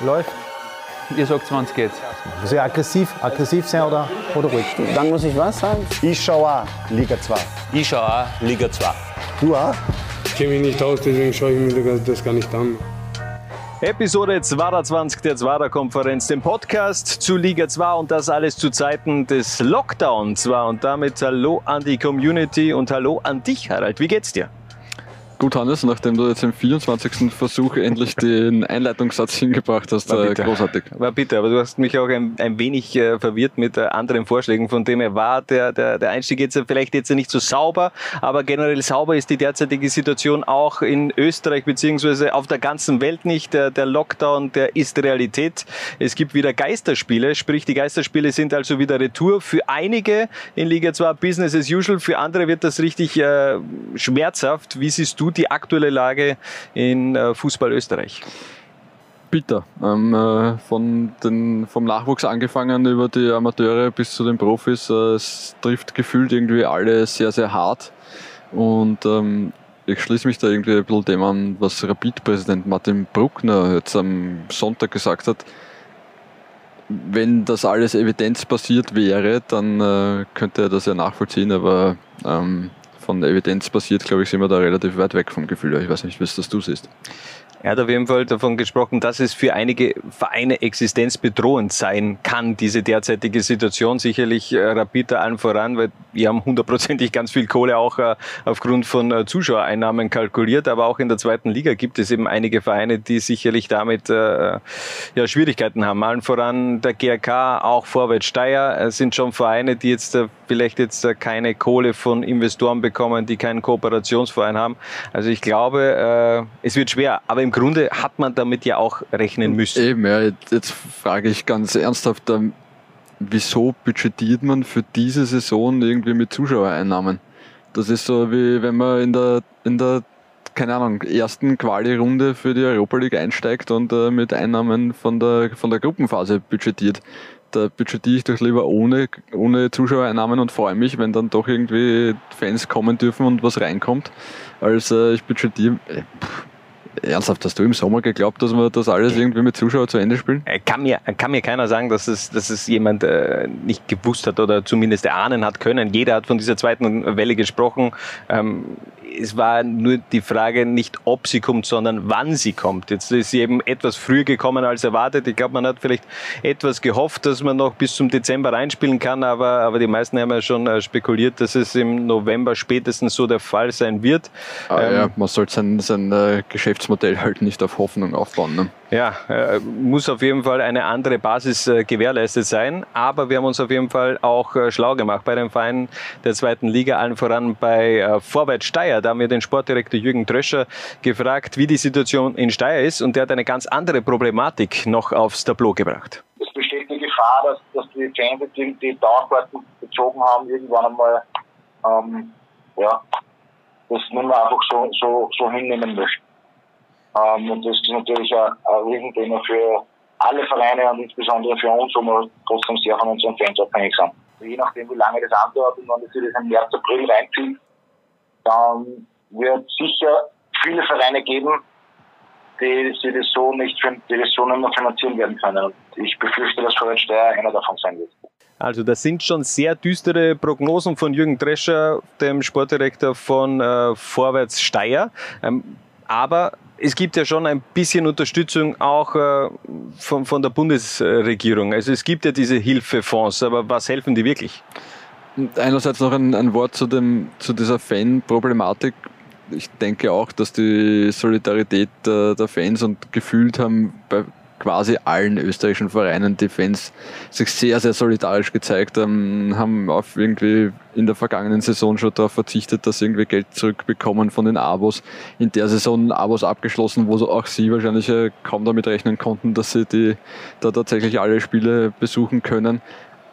Läuft. Ihr sagt 20 jetzt. Muss ich aggressiv, aggressiv sein oder, oder ruhig? Dann muss ich was sagen? Ich schaue auch Liga 2. Ich schaue auch Liga 2. Du auch? Ich kenne mich nicht aus, deswegen schaue ich mir das gar nicht an. Episode 22 der Zwarer Konferenz, dem Podcast zu Liga 2 und das alles zu Zeiten des Lockdowns war. Und damit hallo an die Community und hallo an dich, Harald. Wie geht's dir? Gut, Hannes, nachdem du jetzt im 24. Versuch endlich den Einleitungssatz hingebracht hast, War äh, bitte. großartig. War bitte, aber du hast mich auch ein, ein wenig äh, verwirrt mit äh, anderen Vorschlägen, von dem er war. Der, der, der Einstieg jetzt vielleicht jetzt nicht so sauber, aber generell sauber ist die derzeitige Situation auch in Österreich beziehungsweise auf der ganzen Welt nicht. Der, der Lockdown, der ist Realität. Es gibt wieder Geisterspiele, sprich die Geisterspiele sind also wieder Retour. Für einige in Liga 2 Business as usual, für andere wird das richtig äh, schmerzhaft. Wie siehst du die aktuelle Lage in äh, Fußball Österreich? Bitter. Ähm, äh, von den, vom Nachwuchs angefangen über die Amateure bis zu den Profis. Äh, es trifft gefühlt irgendwie alle sehr, sehr hart. Und ähm, ich schließe mich da irgendwie ein bisschen dem an, was Rapid-Präsident Martin Bruckner jetzt am Sonntag gesagt hat. Wenn das alles evidenzbasiert wäre, dann äh, könnte er das ja nachvollziehen, aber ähm, von Evidenz basiert, glaube ich, sind wir da relativ weit weg vom Gefühl. Ich weiß nicht, wie es das du siehst. Er hat auf jeden Fall davon gesprochen, dass es für einige Vereine existenzbedrohend sein kann, diese derzeitige Situation. Sicherlich äh, allen voran, weil wir haben hundertprozentig ganz viel Kohle auch äh, aufgrund von äh, Zuschauereinnahmen kalkuliert. Aber auch in der zweiten Liga gibt es eben einige Vereine, die sicherlich damit äh, ja, Schwierigkeiten haben. Allen voran der GRK, auch Vorwärts Steyr sind schon Vereine, die jetzt vielleicht jetzt äh, keine Kohle von Investoren bekommen, die keinen Kooperationsverein haben. Also ich glaube, äh, es wird schwer. Aber im Grunde hat man damit ja auch rechnen müssen. Eben, ja, jetzt, jetzt frage ich ganz ernsthaft, ähm, wieso budgetiert man für diese Saison irgendwie mit Zuschauereinnahmen? Das ist so wie wenn man in der, in der keine Ahnung, ersten Quali-Runde für die Europa League einsteigt und äh, mit Einnahmen von der, von der Gruppenphase budgetiert. Da budgetiere ich doch lieber ohne, ohne Zuschauereinnahmen und freue mich, wenn dann doch irgendwie Fans kommen dürfen und was reinkommt, als äh, ich budgetiere. Äh, ernsthaft, hast du im Sommer geglaubt, dass wir das alles irgendwie mit Zuschauern zu Ende spielen? Äh, Kann mir, kann mir keiner sagen, dass es, dass es jemand äh, nicht gewusst hat oder zumindest erahnen hat können. Jeder hat von dieser zweiten Welle gesprochen. Ähm, es war nur die Frage nicht, ob sie kommt, sondern wann sie kommt. Jetzt ist sie eben etwas früher gekommen als erwartet. Ich glaube, man hat vielleicht etwas gehofft, dass man noch bis zum Dezember reinspielen kann, aber, aber die meisten haben ja schon äh, spekuliert, dass es im November spätestens so der Fall sein wird. Ah, Ähm, ja, man sollte sein, sein äh, Geschäftsmodell halt nicht auf Hoffnung aufbauen. Ne? Ja, äh, muss auf jeden Fall eine andere Basis äh, gewährleistet sein. Aber wir haben uns auf jeden Fall auch äh, schlau gemacht bei den Vereinen der zweiten Liga, allen voran bei Vorwärts Steyr. Da haben wir den Sportdirektor Jürgen Tröscher gefragt, wie die Situation in Steyr ist. Und der hat eine ganz andere Problematik noch aufs Tableau gebracht. es besteht die Gefahr, dass, dass die Fans, die die Dauerkarten bezogen haben, irgendwann einmal ähm, ja, das nicht mehr einfach so, so, so hinnehmen möchten. Ähm, und das ist natürlich ein, ein Riesenthema für alle Vereine und insbesondere für uns, wo wir trotzdem sehr von unseren Fans abhängig sind. Je nachdem, wie lange das andauert und wenn das das im März, April reinzieht, dann wird sicher viele Vereine geben, die, die das so nicht, die das so nicht mehr finanzieren werden können. Und ich befürchte, dass Vorwärts Steyr einer davon sein wird. Also das sind schon sehr düstere Prognosen von Jürgen Drescher, dem Sportdirektor von äh, Vorwärts Steyr. Ähm, aber es gibt ja schon ein bisschen Unterstützung auch äh, von, von der Bundesregierung. Also es gibt ja diese Hilfefonds, aber was helfen die wirklich? Einerseits noch ein, ein Wort zu, dem, zu dieser Fan-Problematik. Ich denke auch, dass die Solidarität der, der Fans und gefühlt haben bei quasi allen österreichischen Vereinen die Fans sich sehr, sehr solidarisch gezeigt haben, haben auf irgendwie in der vergangenen Saison schon darauf verzichtet, dass sie irgendwie Geld zurückbekommen von den Abos. In der Saison Abos abgeschlossen, wo auch sie wahrscheinlich kaum damit rechnen konnten, dass sie die da tatsächlich alle Spiele besuchen können.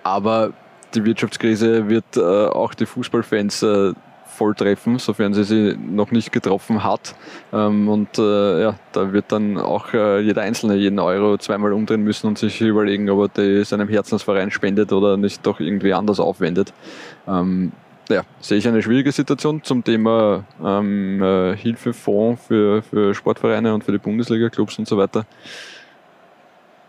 Aber die Wirtschaftskrise wird äh, auch die Fußballfans äh, voll treffen, sofern sie sie noch nicht getroffen hat. Ähm, und äh, ja, da wird dann auch äh, jeder Einzelne jeden Euro zweimal umdrehen müssen und sich überlegen, ob er die seinem Herzensverein spendet oder nicht doch irgendwie anders aufwendet. Ähm, ja, sehe ich eine schwierige Situation zum Thema ähm, äh, Hilfefonds für, für Sportvereine und für die Bundesliga-Clubs und so weiter.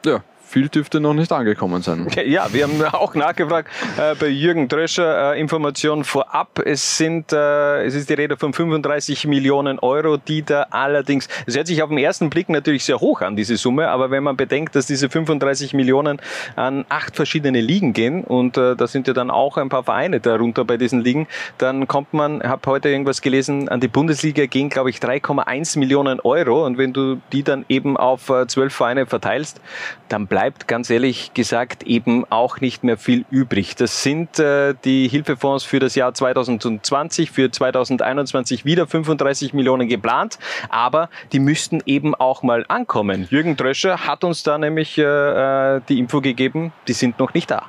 ja, viel dürfte noch nicht angekommen sein. Ja, wir haben auch nachgefragt äh, bei Jürgen Dröscher, äh, Informationen vorab. Es sind, äh, es ist die Rede von 35 Millionen Euro, die da allerdings, es hört sich auf den ersten Blick natürlich sehr hoch an, diese Summe, aber wenn man bedenkt, dass diese 35 Millionen an acht verschiedene Ligen gehen und äh, da sind ja dann auch ein paar Vereine darunter bei diesen Ligen, dann kommt man, habe heute irgendwas gelesen, an die Bundesliga gehen, glaube ich, 3,1 Millionen Euro und wenn du die dann eben auf äh, zwölf Vereine verteilst, dann bleibt bleibt ganz ehrlich gesagt eben auch nicht mehr viel übrig. Das sind äh, die Hilfefonds für das Jahr 2020, für 2021 wieder 35 Millionen geplant, aber die müssten eben auch mal ankommen. Jürgen Dröscher hat uns da nämlich äh, äh die Info gegeben, die sind noch nicht da.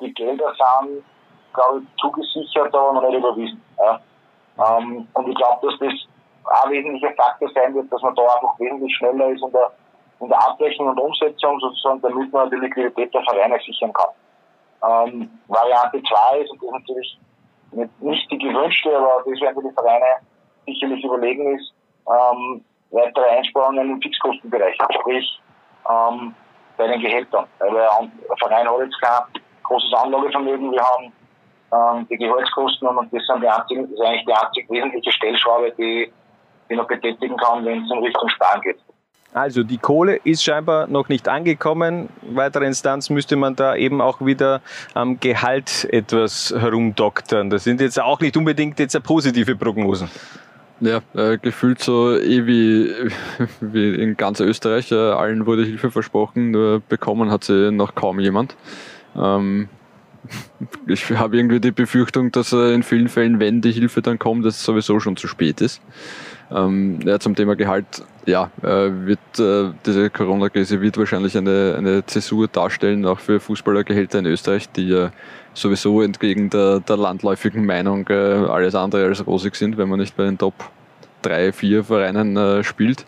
Die Gelder sind, glaube ich, zugesichert, aber noch nicht überwiesen. Ja. Ähm, und ich glaube, dass das ein wesentlicher Faktor sein wird, dass man da einfach wesentlich schneller ist und der in der Abrechnung und Umsetzung sozusagen, damit man die Liquidität der Vereine sichern kann. Ähm, Variante 2 ist, und das natürlich nicht, die gewünschte, aber das werden die Vereine sicherlich überlegen, ist ähm, weitere Einsparungen im Fixkostenbereich, sprich ähm, bei den Gehältern. Weil der Verein hat jetzt kein großes Anlagevermögen, wir haben ähm, die Gehaltskosten und das, sind die einzigen, das ist eigentlich die einzig wesentliche Stellschraube, die, die noch betätigen kann, wenn es in Richtung Sparen geht. Also die Kohle ist scheinbar noch nicht angekommen. Weitere Instanz müsste man da eben auch wieder am Gehalt etwas herumdoktern. Das sind jetzt auch nicht unbedingt jetzt positive Prognosen. Ja, äh, gefühlt so eh wie, wie in ganz Österreich. Äh, allen wurde Hilfe versprochen, nur bekommen hat sie noch kaum jemand. Ähm, ich habe irgendwie die Befürchtung, dass äh, in vielen Fällen, wenn die Hilfe dann kommt, dass es sowieso schon zu spät ist. Ähm, ja, zum Thema Gehalt, ja, äh, wird äh, diese Corona-Krise wird wahrscheinlich eine, eine Zäsur darstellen, auch für Fußballergehälter in Österreich, die ja sowieso entgegen der, der landläufigen Meinung äh, alles andere als rosig sind, wenn man nicht bei den Top 3, 4 Vereinen äh, spielt.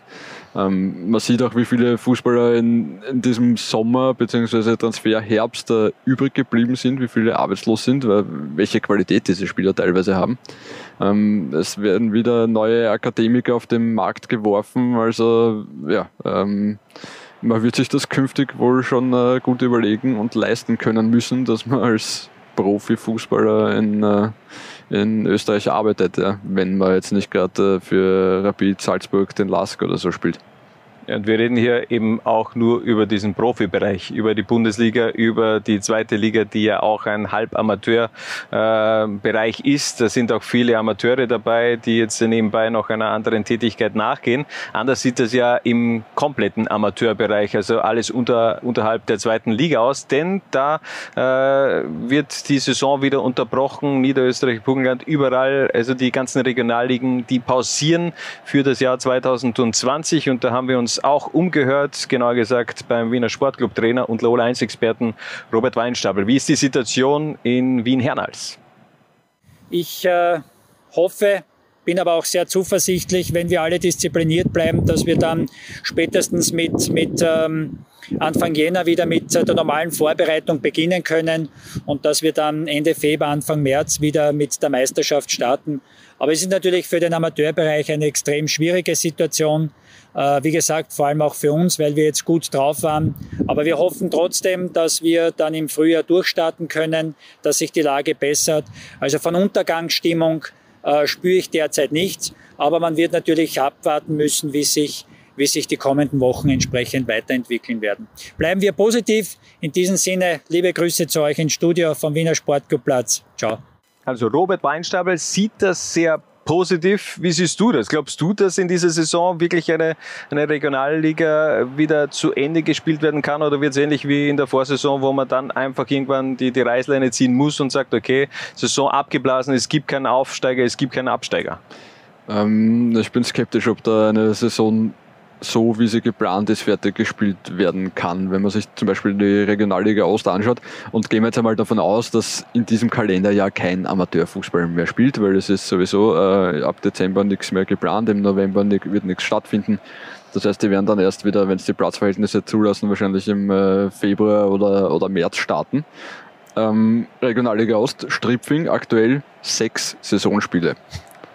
Ähm, man sieht auch, wie viele Fußballer in, in diesem Sommer bzw. Transferherbst äh, übrig geblieben sind, wie viele arbeitslos sind, weil, welche Qualität diese Spieler teilweise haben. Ähm, es werden wieder neue Akademiker auf den Markt geworfen, also ja, ähm, man wird sich das künftig wohl schon äh, gut überlegen und leisten können müssen, dass man als Profifußballer in, äh, in Österreich arbeitet, ja, wenn man jetzt nicht gerade äh, für Rapid Salzburg den Lask oder so spielt. Und wir reden hier eben auch nur über diesen Profibereich, über die Bundesliga, über die zweite Liga, die ja auch ein Halbamateurbereich äh, ist. Da sind auch viele Amateure dabei, die jetzt nebenbei noch einer anderen Tätigkeit nachgehen. Anders sieht das ja im kompletten Amateurbereich, also alles unter, unterhalb der zweiten Liga aus, denn da äh, wird die Saison wieder unterbrochen. Niederösterreich, Burgenland, überall, also die ganzen Regionalligen, die pausieren für das Jahr 2020 und da haben wir uns uns auch umgehört, genauer gesagt beim Wiener Sportclub-Trainer und Lola 1-Experten Robert Weinstabel. Wie ist die Situation in Wien-Hernals? Ich äh, hoffe, bin aber auch sehr zuversichtlich, wenn wir alle diszipliniert bleiben, dass wir dann spätestens mit, mit ähm, Anfang Jänner wieder mit der normalen Vorbereitung beginnen können und dass wir dann Ende Februar, Anfang März wieder mit der Meisterschaft starten. Aber es ist natürlich für den Amateurbereich eine extrem schwierige Situation. Äh, wie gesagt, vor allem auch für uns, weil wir jetzt gut drauf waren. Aber wir hoffen trotzdem, dass wir dann im Frühjahr durchstarten können, dass sich die Lage bessert. Also von Untergangsstimmung äh, spüre ich derzeit nichts. Aber man wird natürlich abwarten müssen, wie sich wie sich die kommenden Wochen entsprechend weiterentwickeln werden. Bleiben wir positiv. In diesem Sinne, liebe Grüße zu euch ins Studio vom Wiener Sportclubplatz. Ciao. Also Robert Weinstabel sieht das sehr positiv. Wie siehst du das? Glaubst du, dass in dieser Saison wirklich eine, eine Regionalliga wieder zu Ende gespielt werden kann oder wird es ähnlich wie in der Vorsaison, wo man dann einfach irgendwann die, die Reißleine ziehen muss und sagt, okay, Saison abgeblasen, es gibt keinen Aufsteiger, es gibt keinen Absteiger? Ähm, ich bin skeptisch, ob da eine Saison so, wie sie geplant ist, fertig gespielt werden kann. Wenn man sich zum Beispiel die Regionalliga Ost anschaut und gehen wir jetzt einmal davon aus, dass in diesem Kalenderjahr kein Amateurfußball mehr spielt, weil es ist sowieso äh, ab Dezember nichts mehr geplant, im November wird nichts stattfinden. Das heißt, die werden dann erst wieder, wenn es die Platzverhältnisse zulassen, wahrscheinlich im äh, Februar oder, oder März starten. Ähm, Regionalliga Ost, Stripfing, aktuell sechs Saisonspiele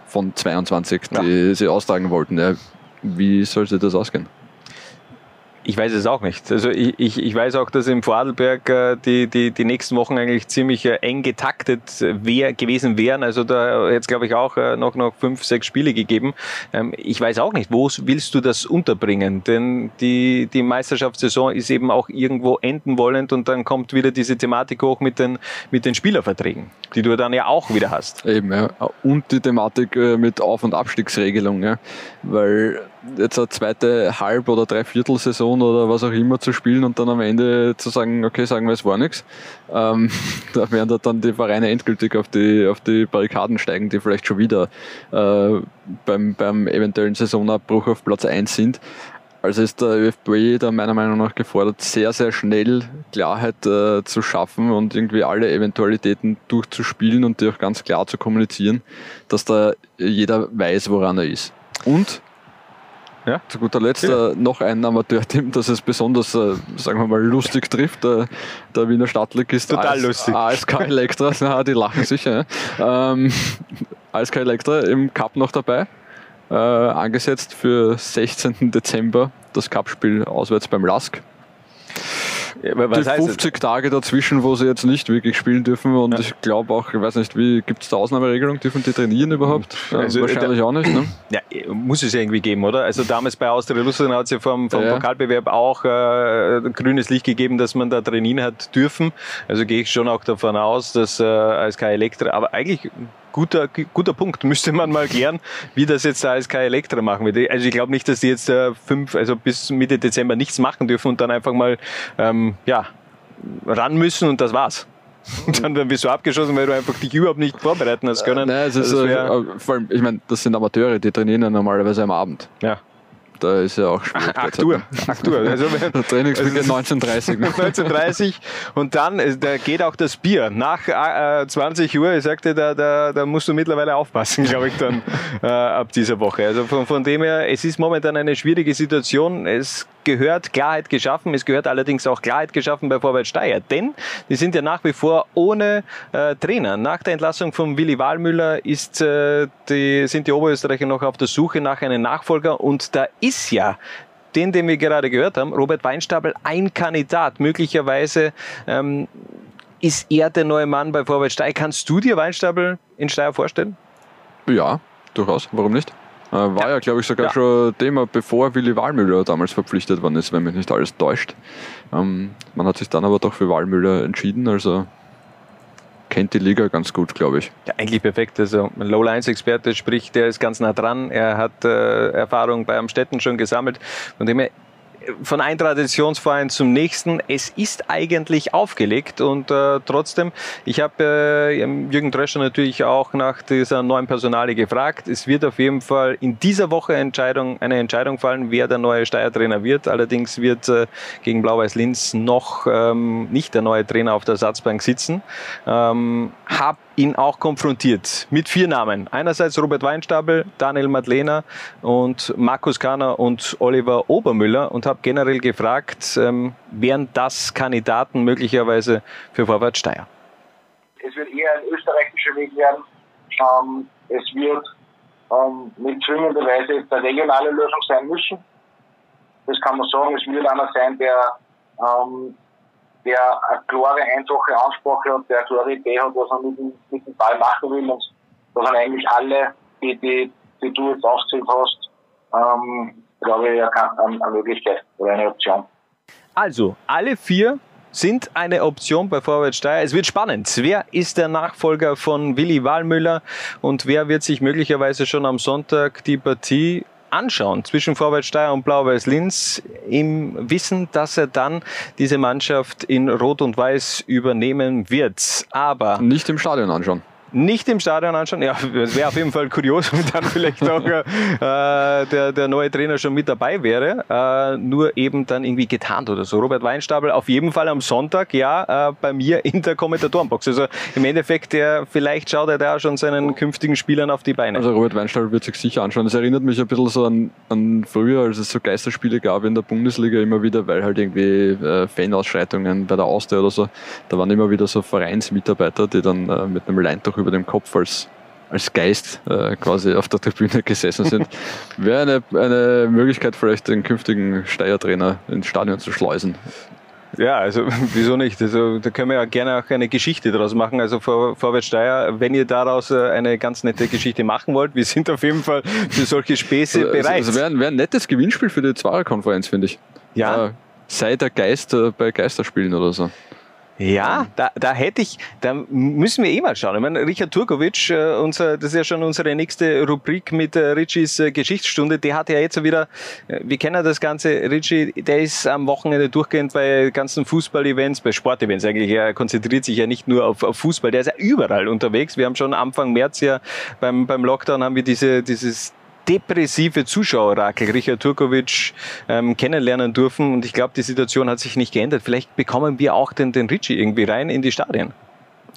von 22, die ja. sie austragen wollten. Ja, wie soll sich das ausgehen? Ich weiß es auch nicht. Also ich, ich, ich weiß auch, dass im Vorarlberg äh, die, die, die nächsten Wochen eigentlich ziemlich äh, eng getaktet wär, gewesen wären. Also da jetzt glaube ich auch äh, noch, noch fünf, sechs Spiele gegeben. Ähm, ich weiß auch nicht, wo willst du das unterbringen? Denn die, die Meisterschaftssaison ist eben auch irgendwo enden wollend und dann kommt wieder diese Thematik hoch mit den, mit den Spielerverträgen, die du dann ja auch wieder hast. Eben, ja. Und die Thematik mit Auf- und Abstiegsregelung, ja. Weil jetzt eine zweite Halb- oder Dreiviertelsaison oder was auch immer zu spielen und dann am Ende zu sagen, okay, sagen wir, es war nichts. Ähm, da werden da dann die Vereine endgültig auf die, auf die Barrikaden steigen, die vielleicht schon wieder äh, beim, beim eventuellen Saisonabbruch auf Platz 1 sind. Also ist der ÖFB da meiner Meinung nach gefordert, sehr, sehr schnell Klarheit äh, zu schaffen und irgendwie alle Eventualitäten durchzuspielen und die auch ganz klar zu kommunizieren, dass da jeder weiß, woran er ist. Und ja. Zu guter Letzt ja. äh, noch ein Amateurteam, das es besonders, äh, sagen wir mal, lustig trifft. Äh, der Wiener Stadtligist Total AS, lustig. ASK Elektra, na, die lachen sicher. Ja. Ähm, ASK Elektra im Cup noch dabei. Äh, angesetzt für 16. Dezember das Cupspiel auswärts beim Lask. Ja, die 50 Tage dazwischen, wo sie jetzt nicht wirklich spielen dürfen und ja. ich glaube auch, ich weiß nicht, wie gibt es da Ausnahmeregelung? Dürfen die trainieren überhaupt? Also, wahrscheinlich da, auch nicht. Ne? Ja, muss es ja irgendwie geben, oder? Also damals bei Austria Luzern hat es ja vom, vom ja. Pokalbewerb auch äh, grünes Licht gegeben, dass man da trainieren hat dürfen. Also gehe ich schon auch davon aus, dass äh, ASK Elektra, aber eigentlich guter, guter Punkt. Müsste man mal klären, wie das jetzt der ASK Elektra machen wird. Also ich glaube nicht, dass die jetzt äh, fünf, also bis Mitte Dezember nichts machen dürfen und dann einfach mal ähm, ja, ran müssen und das war's. Und dann bist du abgeschossen, weil du einfach dich überhaupt nicht vorbereiten hast können. Äh, nein, es ist, also äh, vor allem, ich meine, das sind Amateure, die trainieren ja normalerweise am Abend. Ja da ist ja auch schwierig. 8 Uhr. 8 Uhr. Also, Trainingsbeginn also 19.30 19.30 und dann da geht auch das Bier. Nach äh, 20 Uhr, ich sagte, da, da, da musst du mittlerweile aufpassen, glaube ich, dann äh, ab dieser Woche. Also von, von dem her, es ist momentan eine schwierige Situation. Es gehört Klarheit geschaffen. Es gehört allerdings auch Klarheit geschaffen bei Vorwärts Steyr. Denn die sind ja nach wie vor ohne äh, Trainer. Nach der Entlassung von Willi Wahlmüller ist, äh, die, sind die Oberösterreicher noch auf der Suche nach einem Nachfolger und da ist ja den, den wir gerade gehört haben, Robert Weinstabel, ein Kandidat. Möglicherweise ähm, ist er der neue Mann bei Vorwärts Steyr. Kannst du dir Weinstabel in Steyr vorstellen? Ja, durchaus. Warum nicht? Äh, war ja, ja glaube ich, sogar ja. schon Thema, bevor Willi Wahlmüller damals verpflichtet worden ist, wenn mich nicht alles täuscht. Ähm, man hat sich dann aber doch für Wahlmüller entschieden, also kennt die Liga ganz gut, glaube ich. Ja, eigentlich perfekt. Also ein Low-Lines-Experte, sprich, der ist ganz nah dran. Er hat äh, Erfahrung bei Amstetten schon gesammelt. Von dem her von einem Traditionsverein zum nächsten. Es ist eigentlich aufgelegt und äh, trotzdem, ich habe äh, Jürgen Dröscher natürlich auch nach dieser neuen Personale gefragt. Es wird auf jeden Fall in dieser Woche Entscheidung, eine Entscheidung fallen, wer der neue Steuertrainer wird. Allerdings wird äh, gegen Blau-Weiß Linz noch ähm, nicht der neue Trainer auf der Ersatzbank sitzen. Ähm, hab ihn auch konfrontiert mit vier Namen. Einerseits Robert Weinstapel, Daniel Madlener und Markus Kahner und Oliver Obermüller und habe generell gefragt, ähm, wären das Kandidaten möglicherweise für Vorwärts Steyr? Es wird eher ein österreichischer Weg werden. Ähm, es wird ähm, mit zwingender Weise eine regionale Lösung sein müssen. Das kann man sagen. Es wird einer sein, der ähm, der eine klare, einfache Ansprache hat, der eine klare Idee hat, was er mit dem, mit dem Ball machen will und dass er eigentlich alle, die, die, die du jetzt aufgezählt hast, ähm, glaube ich, eine, eine Möglichkeit oder eine Option. Also, alle vier sind eine Option bei Vorwärts Steyr. Es wird spannend. Wer ist der Nachfolger von Willi Wahlmüller und wer wird sich möglicherweise schon am Sonntag die Partie anschauen zwischen Vorwärts Steyr und Blau-Weiß Linz im Wissen, dass er dann diese Mannschaft in Rot und Weiß übernehmen wird. Aber nicht im Stadion anschauen nicht im Stadion anschauen. Ja, es wäre auf jeden Fall kurios, wenn dann vielleicht auch äh, der, der neue Trainer schon mit dabei wäre. Äh, nur eben dann irgendwie getarnt oder so. Robert Weinstabel auf jeden Fall am Sonntag, ja, äh, bei mir in der Kommentatorenbox. Also im Endeffekt, der, vielleicht schaut er da schon seinen künftigen Spielern auf die Beine. Also Robert Weinstabel wird sich sicher anschauen. Das erinnert mich ein bisschen so an, an früher, als es so Geisterspiele gab in der Bundesliga immer wieder, weil halt irgendwie äh, Fanausschreitungen bei der Austria oder so, da waren immer wieder so Vereinsmitarbeiter, die dann äh, mit einem Leintuch über dem Kopf als als Geist äh, quasi auf der Tribüne gesessen sind. Wäre eine, eine Möglichkeit, vielleicht den künftigen Steier-Trainer ins Stadion zu schleusen. Ja, also wieso nicht? Also da können wir ja gerne auch eine Geschichte daraus machen. Also Vor Vorwärts Steyr, wenn ihr daraus äh, eine ganz nette Geschichte machen wollt, wir sind auf jeden Fall für solche Späße also, bereit. Also wäre wär ein nettes Gewinnspiel für die Zwarer-Konferenz, finde ich. Ja. Äh, sei der Geist äh, bei Geisterspielen oder so. Ja, da, da hätte ich, da müssen wir eh mal schauen. Ich meine, Richard Turkovic, äh, unser, das ist ja schon unsere nächste Rubrik mit äh, Richies äh, Geschichtsstunde, der hat ja jetzt wieder, äh, wir kennen das Ganze, Richie, der ist am Wochenende durchgehend bei ganzen Fußball-Events, bei Sportevents eigentlich, er konzentriert sich ja nicht nur auf, auf Fußball, der ist ja überall unterwegs. Wir haben schon Anfang März ja beim, beim Lockdown haben wir diese, dieses depressive Zuschauerrakel Richard Turkovic ähm, kennenlernen dürfen. Und ich glaube, die Situation hat sich nicht geändert. Vielleicht bekommen wir auch den, den Richie irgendwie rein in die Stadien.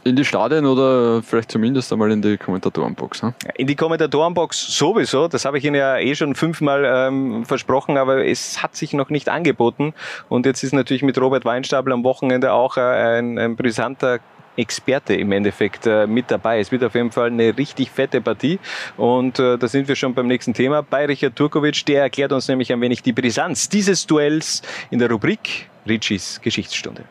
In die Stadien oder vielleicht zumindest einmal in die Kommentatorenbox. Ne? In die Kommentatorenbox sowieso. Das habe ich Ihnen ja eh schon fünfmal ähm, versprochen, aber es hat sich noch nicht angeboten. Und jetzt ist natürlich mit Robert Weinstapel am Wochenende auch äh, ein, ein brisanter Experte im Endeffekt äh, mit dabei. Es wird auf jeden Fall eine richtig fette Partie und äh, da sind wir schon beim nächsten Thema. Bei Richard Turkovic, der erklärt uns nämlich ein wenig die Brisanz dieses Duells in der Rubrik Richies Geschichtsstunde.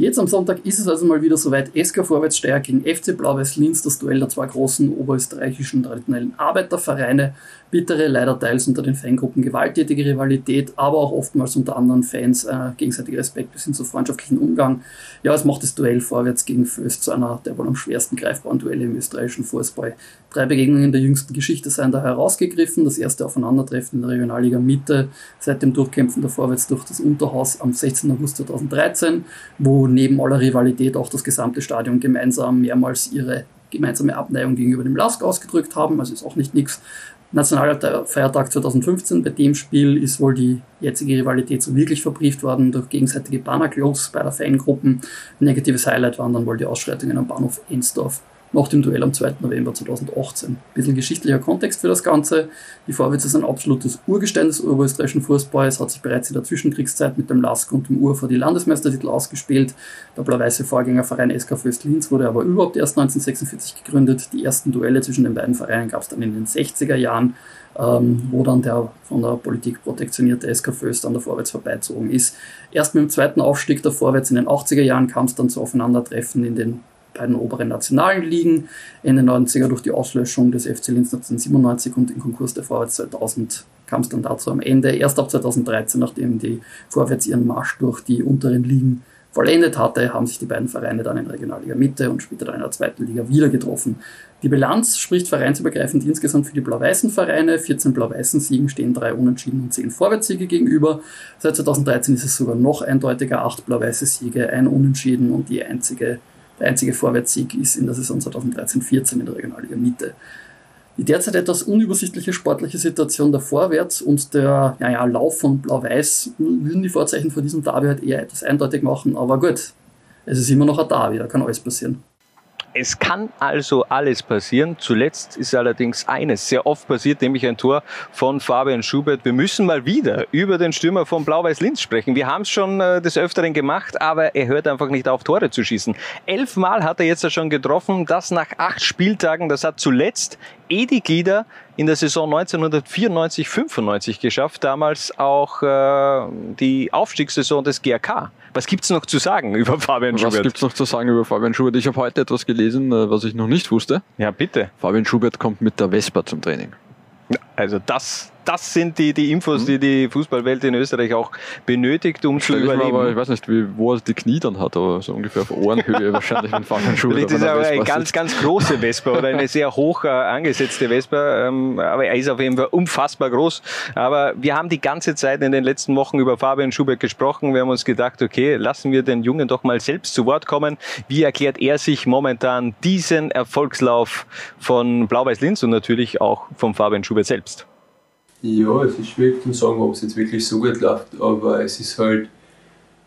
Jetzt am Sonntag ist es also mal wieder soweit. SK Vorwärts Steyr gegen FC Blau-Weiß Linz, das Duell der zwei großen oberösterreichischen traditionellen Arbeitervereine bittere, leider teils unter den Fangruppen gewalttätige Rivalität, aber auch oftmals unter anderen Fans äh, gegenseitiger Respekt bis hin zu freundschaftlichen Umgang. Ja, es macht das Duell vorwärts gegen Föst zu einer der wohl am schwersten greifbaren Duelle im österreichischen Fußball. Drei Begegnungen der jüngsten Geschichte seien da herausgegriffen. Das erste Aufeinandertreffen in der Regionalliga Mitte seit dem Durchkämpfen der Vorwärts durch das Unterhaus am 16. August 2013, wo neben aller Rivalität auch das gesamte Stadion gemeinsam mehrmals ihre gemeinsame Abneigung gegenüber dem Lask ausgedrückt haben, also ist auch nicht nichts Nationalfeiertag 2015. Bei dem Spiel ist wohl die jetzige Rivalität so wirklich verbrieft worden durch gegenseitige Bannerklos bei der Fangruppen. Negatives Highlight waren dann wohl die Ausschreitungen am Bahnhof Ensdorf nach dem Duell am 2. November 2018. Ein bisschen geschichtlicher Kontext für das Ganze. Die Vorwärts ist ein absolutes Urgestein des oberösterreichischen Fußballs, hat sich bereits in der Zwischenkriegszeit mit dem Lask und dem Ufer die Landesmeistertitel ausgespielt. Der blau-weiße Vorgängerverein SK Föst Linz wurde aber überhaupt erst 1946 gegründet. Die ersten Duelle zwischen den beiden Vereinen gab es dann in den 60er Jahren, ähm, wo dann der von der Politik protektionierte SK Föst an der Vorwärts vorbeizogen ist. Erst mit dem zweiten Aufstieg der Vorwärts in den 80er Jahren kam es dann zu Aufeinandertreffen in den beiden oberen nationalen Ligen. Ende 90er durch die Auslöschung des FC Linz 1997 und den Konkurs der Vorwärts 2000 kam es dann dazu am Ende. Erst ab 2013, nachdem die Vorwärts ihren Marsch durch die unteren Ligen vollendet hatte, haben sich die beiden Vereine dann in Regionalliga Mitte und später dann in der zweiten Liga wieder getroffen. Die Bilanz spricht vereinsübergreifend insgesamt für die blau-weißen Vereine. 14 blau-weißen Siegen stehen drei Unentschieden und 10 Vorwärtssiege gegenüber. Seit 2013 ist es sogar noch eindeutiger, acht blau-weiße Siege, ein Unentschieden und die einzige der einzige Vorwärtssieg ist in der Saison 2013-14 in der Regionalliga Mitte. Die derzeit etwas unübersichtliche sportliche Situation der Vorwärts und der ja, Lauf von Blau-Weiß würden die Vorzeichen vor diesem Derby halt eher etwas eindeutig machen, aber gut, es ist immer noch ein Derby, da kann alles passieren. Es kann also alles passieren. Zuletzt ist allerdings eines sehr oft passiert, nämlich ein Tor von Fabian Schubert. Wir müssen mal wieder über den Stürmer von Blau-Weiß-Linz sprechen. Wir haben es schon äh, des Öfteren gemacht, aber er hört einfach nicht auf, Tore zu schießen. Elfmal hat er jetzt schon getroffen, das nach acht Spieltagen. Das hat zuletzt Edi Glieder in der Saison 1994-95 geschafft, damals auch äh, die Aufstiegssaison des GRK. Was gibt's noch zu sagen über Fabian Schubert? Was gibt's noch zu sagen über Fabian Schubert? Ich habe heute etwas gelesen, äh, was ich noch nicht wusste. Ja, bitte. Fabian Schubert kommt mit der Vespa zum Training. Also das das sind die, die Infos, die die Fußballwelt in Österreich auch benötigt, um zu überleben. Aber ich weiß nicht, wie, wo er die Knie dann hat, aber so ungefähr auf Ohrenhöhe wahrscheinlich, Fabian Schubert Vielleicht ist aber eine ganz, ganz große Vespa oder eine sehr hoch äh, angesetzte Vespa, ähm, aber er ist auf jeden Fall unfassbar groß. Aber wir haben die ganze Zeit in den letzten Wochen über Fabian Schubert gesprochen. Wir haben uns gedacht, okay, lassen wir den Jungen doch mal selbst zu Wort kommen. Wie erklärt er sich momentan diesen Erfolgslauf von Blau-Weiß-Linz und natürlich auch von Fabian Schubert selbst? Ja, es ist schwierig zu sagen, ob es jetzt wirklich so gut läuft, aber es ist halt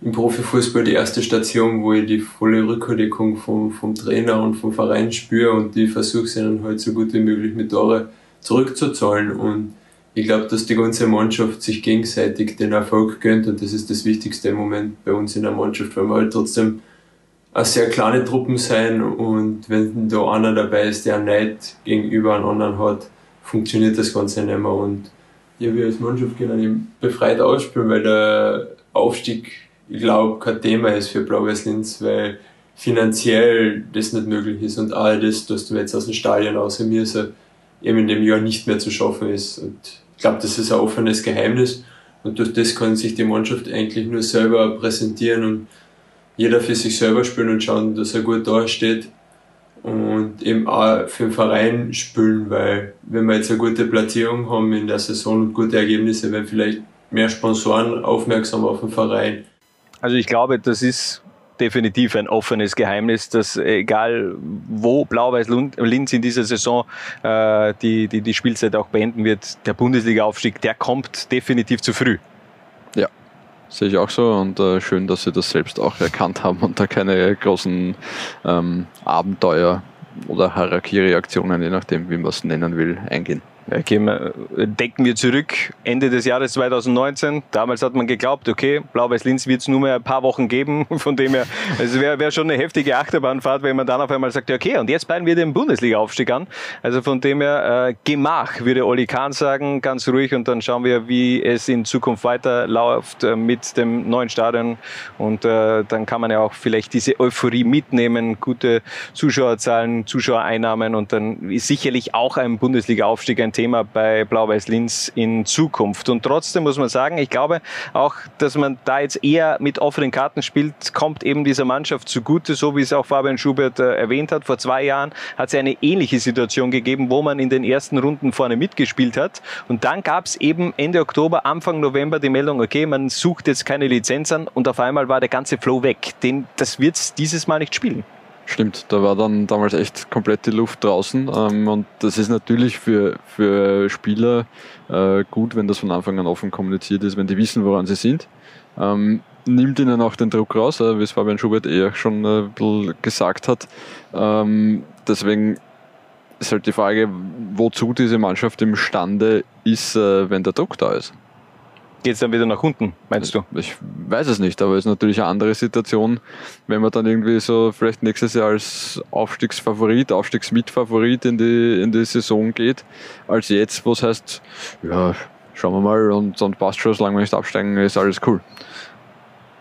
im Profifußball die erste Station, wo ich die volle Rückerdeckung vom, vom Trainer und vom Verein spüre und die versuche sie dann halt so gut wie möglich mit Tore zurückzuzahlen. Und ich glaube, dass die ganze Mannschaft sich gegenseitig den Erfolg gönnt und das ist das Wichtigste im Moment bei uns in der Mannschaft, weil wir halt trotzdem eine sehr kleine Truppen sein und wenn da einer dabei ist, der Neid gegenüber einem anderen hat, funktioniert das Ganze nicht mehr. Und ja, wir als Mannschaft können befreit ausspielen, weil der Aufstieg, ich glaube, kein Thema ist für Blau-Weiß Linz, weil finanziell das nicht möglich ist und all das, dass du jetzt aus dem Stadion außer mir eben in dem Jahr nicht mehr zu schaffen ist. Und ich glaube, das ist ein offenes Geheimnis und durch das kann sich die Mannschaft eigentlich nur selber präsentieren und jeder für sich selber spielen und schauen, dass er gut dasteht und eben auch für den Verein spielen, weil wenn wir jetzt eine gute Platzierung haben in der Saison und gute Ergebnisse, werden vielleicht mehr Sponsoren aufmerksam auf den Verein. Also ich glaube, das ist definitiv ein offenes Geheimnis, dass egal wo Blau-Weiß Linz in dieser Saison äh, die, die, die Spielzeit auch beenden wird, der Bundesliga-Aufstieg, der kommt definitiv zu früh. Sehe ich auch so und äh, schön, dass Sie das selbst auch erkannt haben und da keine großen ähm, Abenteuer oder Harakiri-Aktionen, je nachdem, wie man es nennen will, eingehen. Gehen wir, decken wir zurück, Ende des Jahres 2019. Damals hat man geglaubt, okay, Blau-Weiß-Linz wird es nur mehr ein paar Wochen geben. Von dem her, es wäre wär schon eine heftige Achterbahnfahrt, wenn man dann auf einmal sagt, okay, und jetzt peilen wir den Bundesliga-Aufstieg an. Also von dem her, äh, Gemach, würde Oli Kahn sagen, ganz ruhig. Und dann schauen wir, wie es in Zukunft weiterläuft äh, mit dem neuen Stadion. Und äh, dann kann man ja auch vielleicht diese Euphorie mitnehmen, gute Zuschauerzahlen, Zuschauereinnahmen. Und dann ist sicherlich auch ein Bundesliga-Aufstieg ein Thema bei Blau-Weiß Linz in Zukunft. Und trotzdem muss man sagen, ich glaube auch, dass man da jetzt eher mit offenen Karten spielt, kommt eben dieser Mannschaft zugute, so wie es auch Fabian Schubert äh, erwähnt hat. Vor zwei Jahren hat es eine ähnliche Situation gegeben, wo man in den ersten Runden vorne mitgespielt hat. Und dann gab es eben Ende Oktober, Anfang November die Meldung, okay, man sucht jetzt keine Lizenz an und auf einmal war der ganze Flow weg. Den, das wird es dieses Mal nicht spielen. Stimmt, da war dann damals echt komplett die Luft draußen. Ähm, und das ist natürlich für, für Spieler äh, gut, wenn das von Anfang an offen kommuniziert ist, wenn die wissen, woran sie sind. Ähm, nimmt ihnen auch den Druck raus, äh, wie es Fabian Schubert eher schon äh, ein bisschen gesagt hat. Ähm, deswegen ist halt die Frage, wozu diese Mannschaft imstande ist, wenn der Druck da ist geht es dann wieder nach unten, meinst du? Ich weiß es nicht, aber es ist natürlich eine andere Situation, wenn man dann irgendwie so vielleicht nächstes Jahr als Aufstiegsfavorit, Aufstiegsmitfavorit in die, in die Saison geht, als jetzt, wo es heißt, ja, schauen wir mal und, und passt schon, solange wir nicht absteigen, ist alles cool.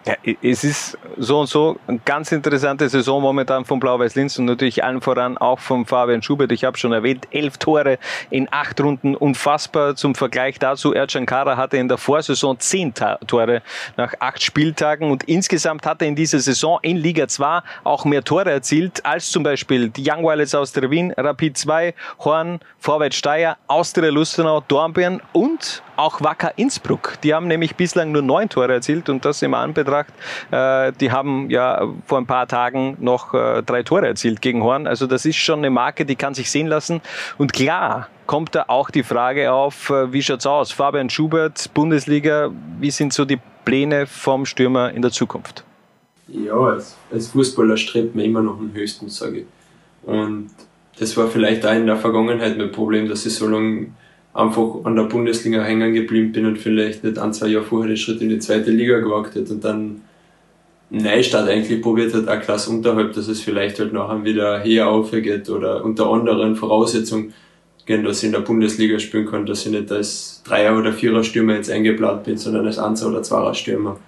Ja, es ist so und so eine ganz interessante Saison momentan von Blau-Weiß Linz und natürlich allen voran auch von Fabian Schubert. Ich habe schon erwähnt, elf Tore in acht Runden, unfassbar. Zum Vergleich dazu, Ercan Kara hatte in der Vorsaison zehn Tore nach acht Spieltagen und insgesamt hat er in dieser Saison in Liga 2 auch mehr Tore erzielt als zum Beispiel die Young Violets aus der Wien, Rapid 2, Horn, Vorwärts Steyr, Austria Lustenau, Dornbirn und auch Wacker Innsbruck. Die haben nämlich bislang nur neun Tore erzielt und das im Anbetracht, äh, die haben ja vor ein paar Tagen noch äh, drei Tore erzielt gegen Horn. Also das ist schon eine Marke, die kann sich sehen lassen. Und klar, kommt da auch die Frage auf, äh, wie schaut's aus? Fabian Schubert, Bundesliga, wie sind so die Pläne vom Stürmer in der Zukunft? Ja, als, als Fußballer strebt man immer noch den höchsten, sage ich. Und das war vielleicht auch in der Vergangenheit mein Problem, dass ich so lange einfach an der Bundesliga hängen geblieben bin und vielleicht nicht ein, zwei Jahre vorher den Schritt in die zweite Liga gewagt hätte und dann Neustadt eigentlich probiert hat, eine Klasse unterhalb, dass es vielleicht halt nachher wieder höher aufgeht oder unter anderen Voraussetzungen gehen, dass ich in der Bundesliga spielen kann, dass ich nicht als Dreier- oder Vierer-Stürmer jetzt eingeplant bin, sondern als Einser- oder Zweier-Stürmer.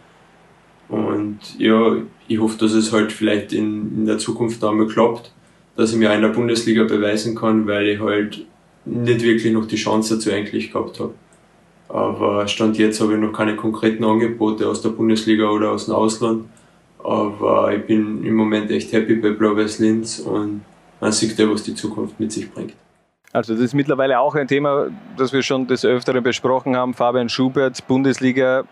Und ja, ich hoffe, dass es halt vielleicht in, in der Zukunft einmal klappt, dass ich mir auch in der Bundesliga beweisen kann, weil ich halt nicht wirklich noch die Chance dazu eigentlich gehabt habe. Aber Stand jetzt habe ich noch keine konkreten Angebote aus der Bundesliga oder aus dem Ausland. Aber ich bin im Moment echt happy bei Blau-Weiß Linz und man sieht ja, was die Zukunft mit sich bringt. Also das ist mittlerweile auch ein Thema, das wir schon des Öfteren besprochen haben. Fabian Schubert, Bundesliga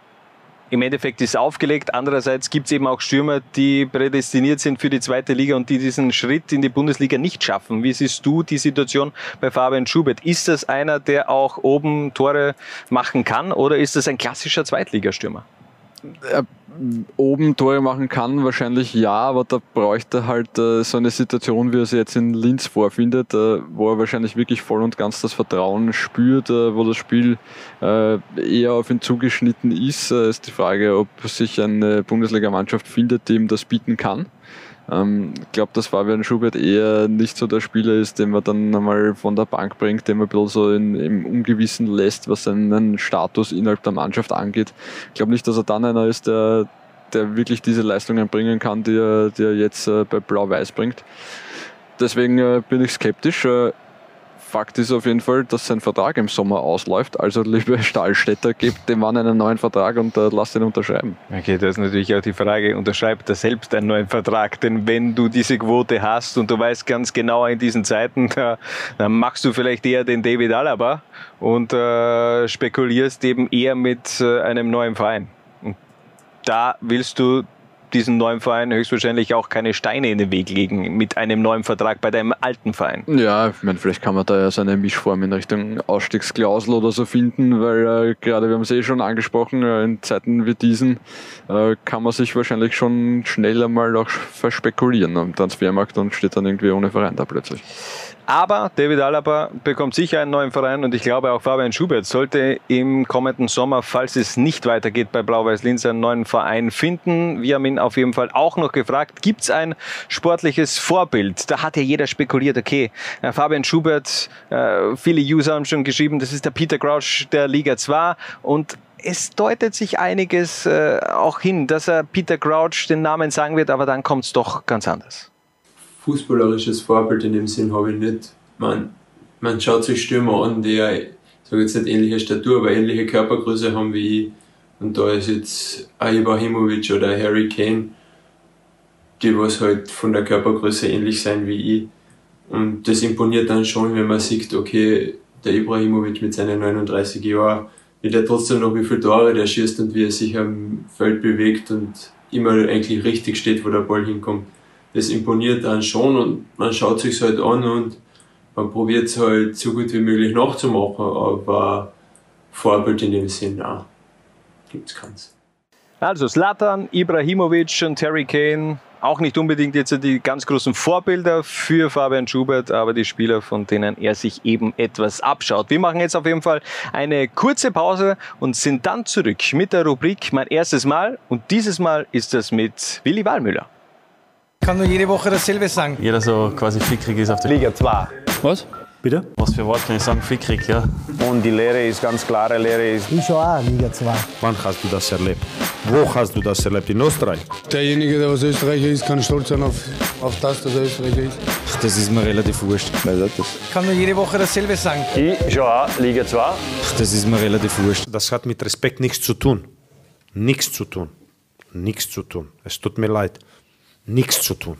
im Endeffekt ist aufgelegt. Andererseits gibt es eben auch Stürmer, die prädestiniert sind für die zweite Liga und die diesen Schritt in die Bundesliga nicht schaffen. Wie siehst du die Situation bei Fabian Schubert? Ist das einer, der auch oben Tore machen kann oder ist das ein klassischer Zweitligastürmer? Oben Tore machen kann, wahrscheinlich ja, aber da bräuchte halt äh, so eine Situation, wie er sie jetzt in Linz vorfindet, äh, wo er wahrscheinlich wirklich voll und ganz das Vertrauen spürt, äh, wo das Spiel äh, eher auf ihn zugeschnitten ist. Äh, ist die Frage, ob sich eine Bundesligamannschaft findet, die ihm das bieten kann. Ähm, ich glaube, dass Fabian Schubert eher nicht so der Spieler ist, den man dann einmal von der Bank bringt, den man ein bisschen so in, im Ungewissen lässt, was seinen Status innerhalb der Mannschaft angeht. Ich glaube nicht, dass er dann einer ist, der, der wirklich diese Leistungen bringen kann, die er, die er jetzt äh, bei Blau-Weiß bringt. Deswegen äh, bin ich skeptisch. Äh, Fakt ist auf jeden Fall, dass sein Vertrag im Sommer ausläuft. Also, liebe Stahlstädter, gebt dem Mann einen neuen Vertrag und äh, lasst ihn unterschreiben. Okay, da ist natürlich auch die Frage, unterschreibt er selbst einen neuen Vertrag? Denn wenn du diese Quote hast und du weißt ganz genau in diesen Zeiten, da, dann machst du vielleicht eher den David Alaba und äh, spekulierst eben eher mit äh, einem neuen Verein. Und da willst du diesen neuen Verein höchstwahrscheinlich auch keine Steine in den Weg legen mit einem neuen Vertrag bei deinem alten Verein. Ja, ich meine, vielleicht kann man da ja so eine Mischform in Richtung Ausstiegsklausel oder so finden, weil äh, gerade, wir haben es eh schon angesprochen, äh, in Zeiten wie diesen äh, kann man sich wahrscheinlich schon schnell einmal auch verspekulieren am Transfermarkt und steht dann irgendwie ohne Verein da plötzlich. Aber David Alaba bekommt sicher einen neuen Verein und ich glaube auch Fabian Schubert sollte im kommenden Sommer, falls es nicht weitergeht bei Blau-Weiß-Linz, einen neuen Verein finden. Wir haben ihn auf jeden Fall auch noch gefragt, gibt es ein sportliches Vorbild? Da hat ja jeder spekuliert, okay, äh, Fabian Schubert, äh, viele User haben schon geschrieben, das ist der Peter Crouch der Liga 2 und es deutet sich einiges äh, auch hin, dass er Peter Crouch den Namen sagen wird, aber dann kommt es doch ganz anders fußballerisches Vorbild in dem Sinn habe ich nicht. Man, man schaut sich Stürmer an, die, ich sage jetzt nicht ähnliche Statur, aber ähnliche Körpergröße haben wie ich. Und da ist jetzt Ibrahimovic oder Harry Kane, die was halt von der Körpergröße ähnlich sein wie ich. Und das imponiert dann schon, wenn man sieht, okay, der Ibrahimovic mit seinen 39 Jahren, wie der trotzdem noch wie viele Tore der schießt und wie er sich am Feld bewegt und immer eigentlich richtig steht, wo der Ball hinkommt das imponiert dann schon und man schaut sich halt an und man probiert es halt so gut wie möglich nachzumachen, aber Vorbild in dem Sinn, ja, gibt es keins. Also Slatan, Ibrahimovic und Terry Kane, auch nicht unbedingt jetzt die ganz großen Vorbilder für Fabian Schubert, aber die Spieler, von denen er sich eben etwas abschaut. Wir machen jetzt auf jeden Fall eine kurze Pause und sind dann zurück mit der Rubrik Mein erstes Mal und dieses Mal ist das mit Willi Wallmüller. Ich kann nur jede Woche dasselbe sagen. Jeder so quasi fickrig ist auf der Liga 2. Was? Bitte? Was für Wort kann ich sagen? Fickrig, ja. Und die Lehre ist ganz klare Lehre ist. Ich schon auch Liga 2. Wann hast du das erlebt? Wo hast du das erlebt? In Österreich? Derjenige, der was Österreicher ist, kann stolz sein auf, auf das, dass er Österreicher ist. Ach, das ist mir relativ wurscht. Ich kann nur jede Woche dasselbe sagen. Ich schon auch Liga 2. Ach, das ist mir relativ wurscht. Das hat mit Respekt nichts zu tun. Nichts zu tun. Nichts zu tun. Es tut mir leid. Nichts zu tun.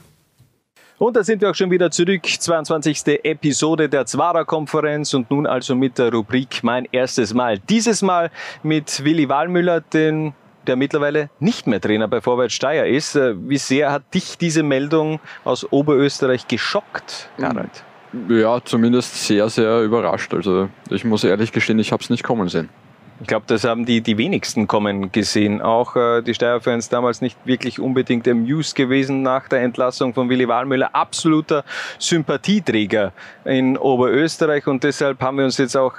Und da sind wir auch schon wieder zurück, 22. Episode der Zwarer-Konferenz und nun also mit der Rubrik Mein erstes Mal. Dieses Mal mit Willi Wallmüller, den der mittlerweile nicht mehr Trainer bei Vorwärts Steyr ist. Äh, wie sehr hat dich diese Meldung aus Oberösterreich geschockt, Harald? Ja, zumindest sehr, sehr überrascht. Also ich muss ehrlich gestehen, ich habe es nicht kommen sehen. Ich glaube, das haben die, die wenigsten kommen gesehen. Auch äh, die Steyr-Fans damals nicht wirklich unbedingt amused gewesen nach der Entlassung von Willi Wahlmüller. Absoluter Sympathieträger in Oberösterreich und deshalb haben wir uns jetzt auch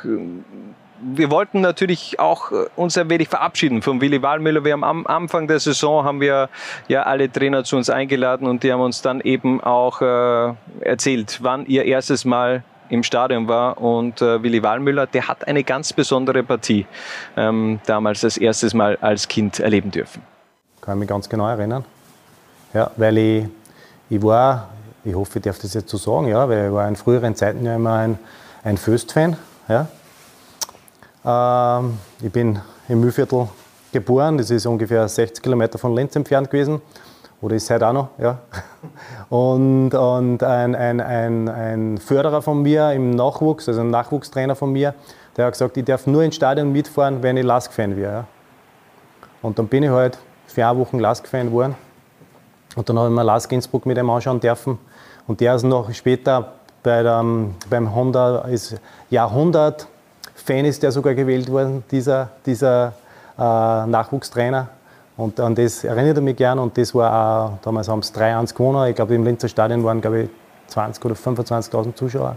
wir wollten natürlich auch uns ein wenig verabschieden von Willi Wahlmüller. Wir haben am Anfang der Saison haben wir ja alle Trainer zu uns eingeladen und die haben uns dann eben auch äh, erzählt, wann ihr erstes Mal im Stadion war. Und äh, Willi Wallmüller, der hat eine ganz besondere Partie ähm, damals das erste Mal als Kind erleben dürfen. Kann ich mich ganz genau erinnern. Ja, weil ich, ich war, ich hoffe, ich darf das jetzt so sagen, ja, weil ich war in früheren Zeiten ja immer ein, ein Föst-Fan. Ja. Ähm, ich bin im Mühlviertel geboren, das ist ungefähr 60 Kilometer von Linz entfernt gewesen. Oder ist es heute auch noch, ja. Und, und ein, ein, ein, ein Förderer von mir im Nachwuchs, also ein Nachwuchstrainer von mir, der hat gesagt, ich darf nur ins Stadion mitfahren, wenn ich Lask-Fan wäre. Und dann bin ich halt vier Wochen Lask-Fan geworden. Und dann habe ich mir Lask Innsbruck mit ihm anschauen dürfen. Und der ist noch später bei der, beim Honda, ist Jahrhundert-Fan ist der sogar gewählt worden, dieser, dieser äh, Nachwuchstrainer. Und an das erinnert er mich gern und das war auch, damals haben sie 3-1 gewonnen. Ich glaube, im Linzer Stadion waren, glaube ich, 20 oder 25.000 Zuschauer.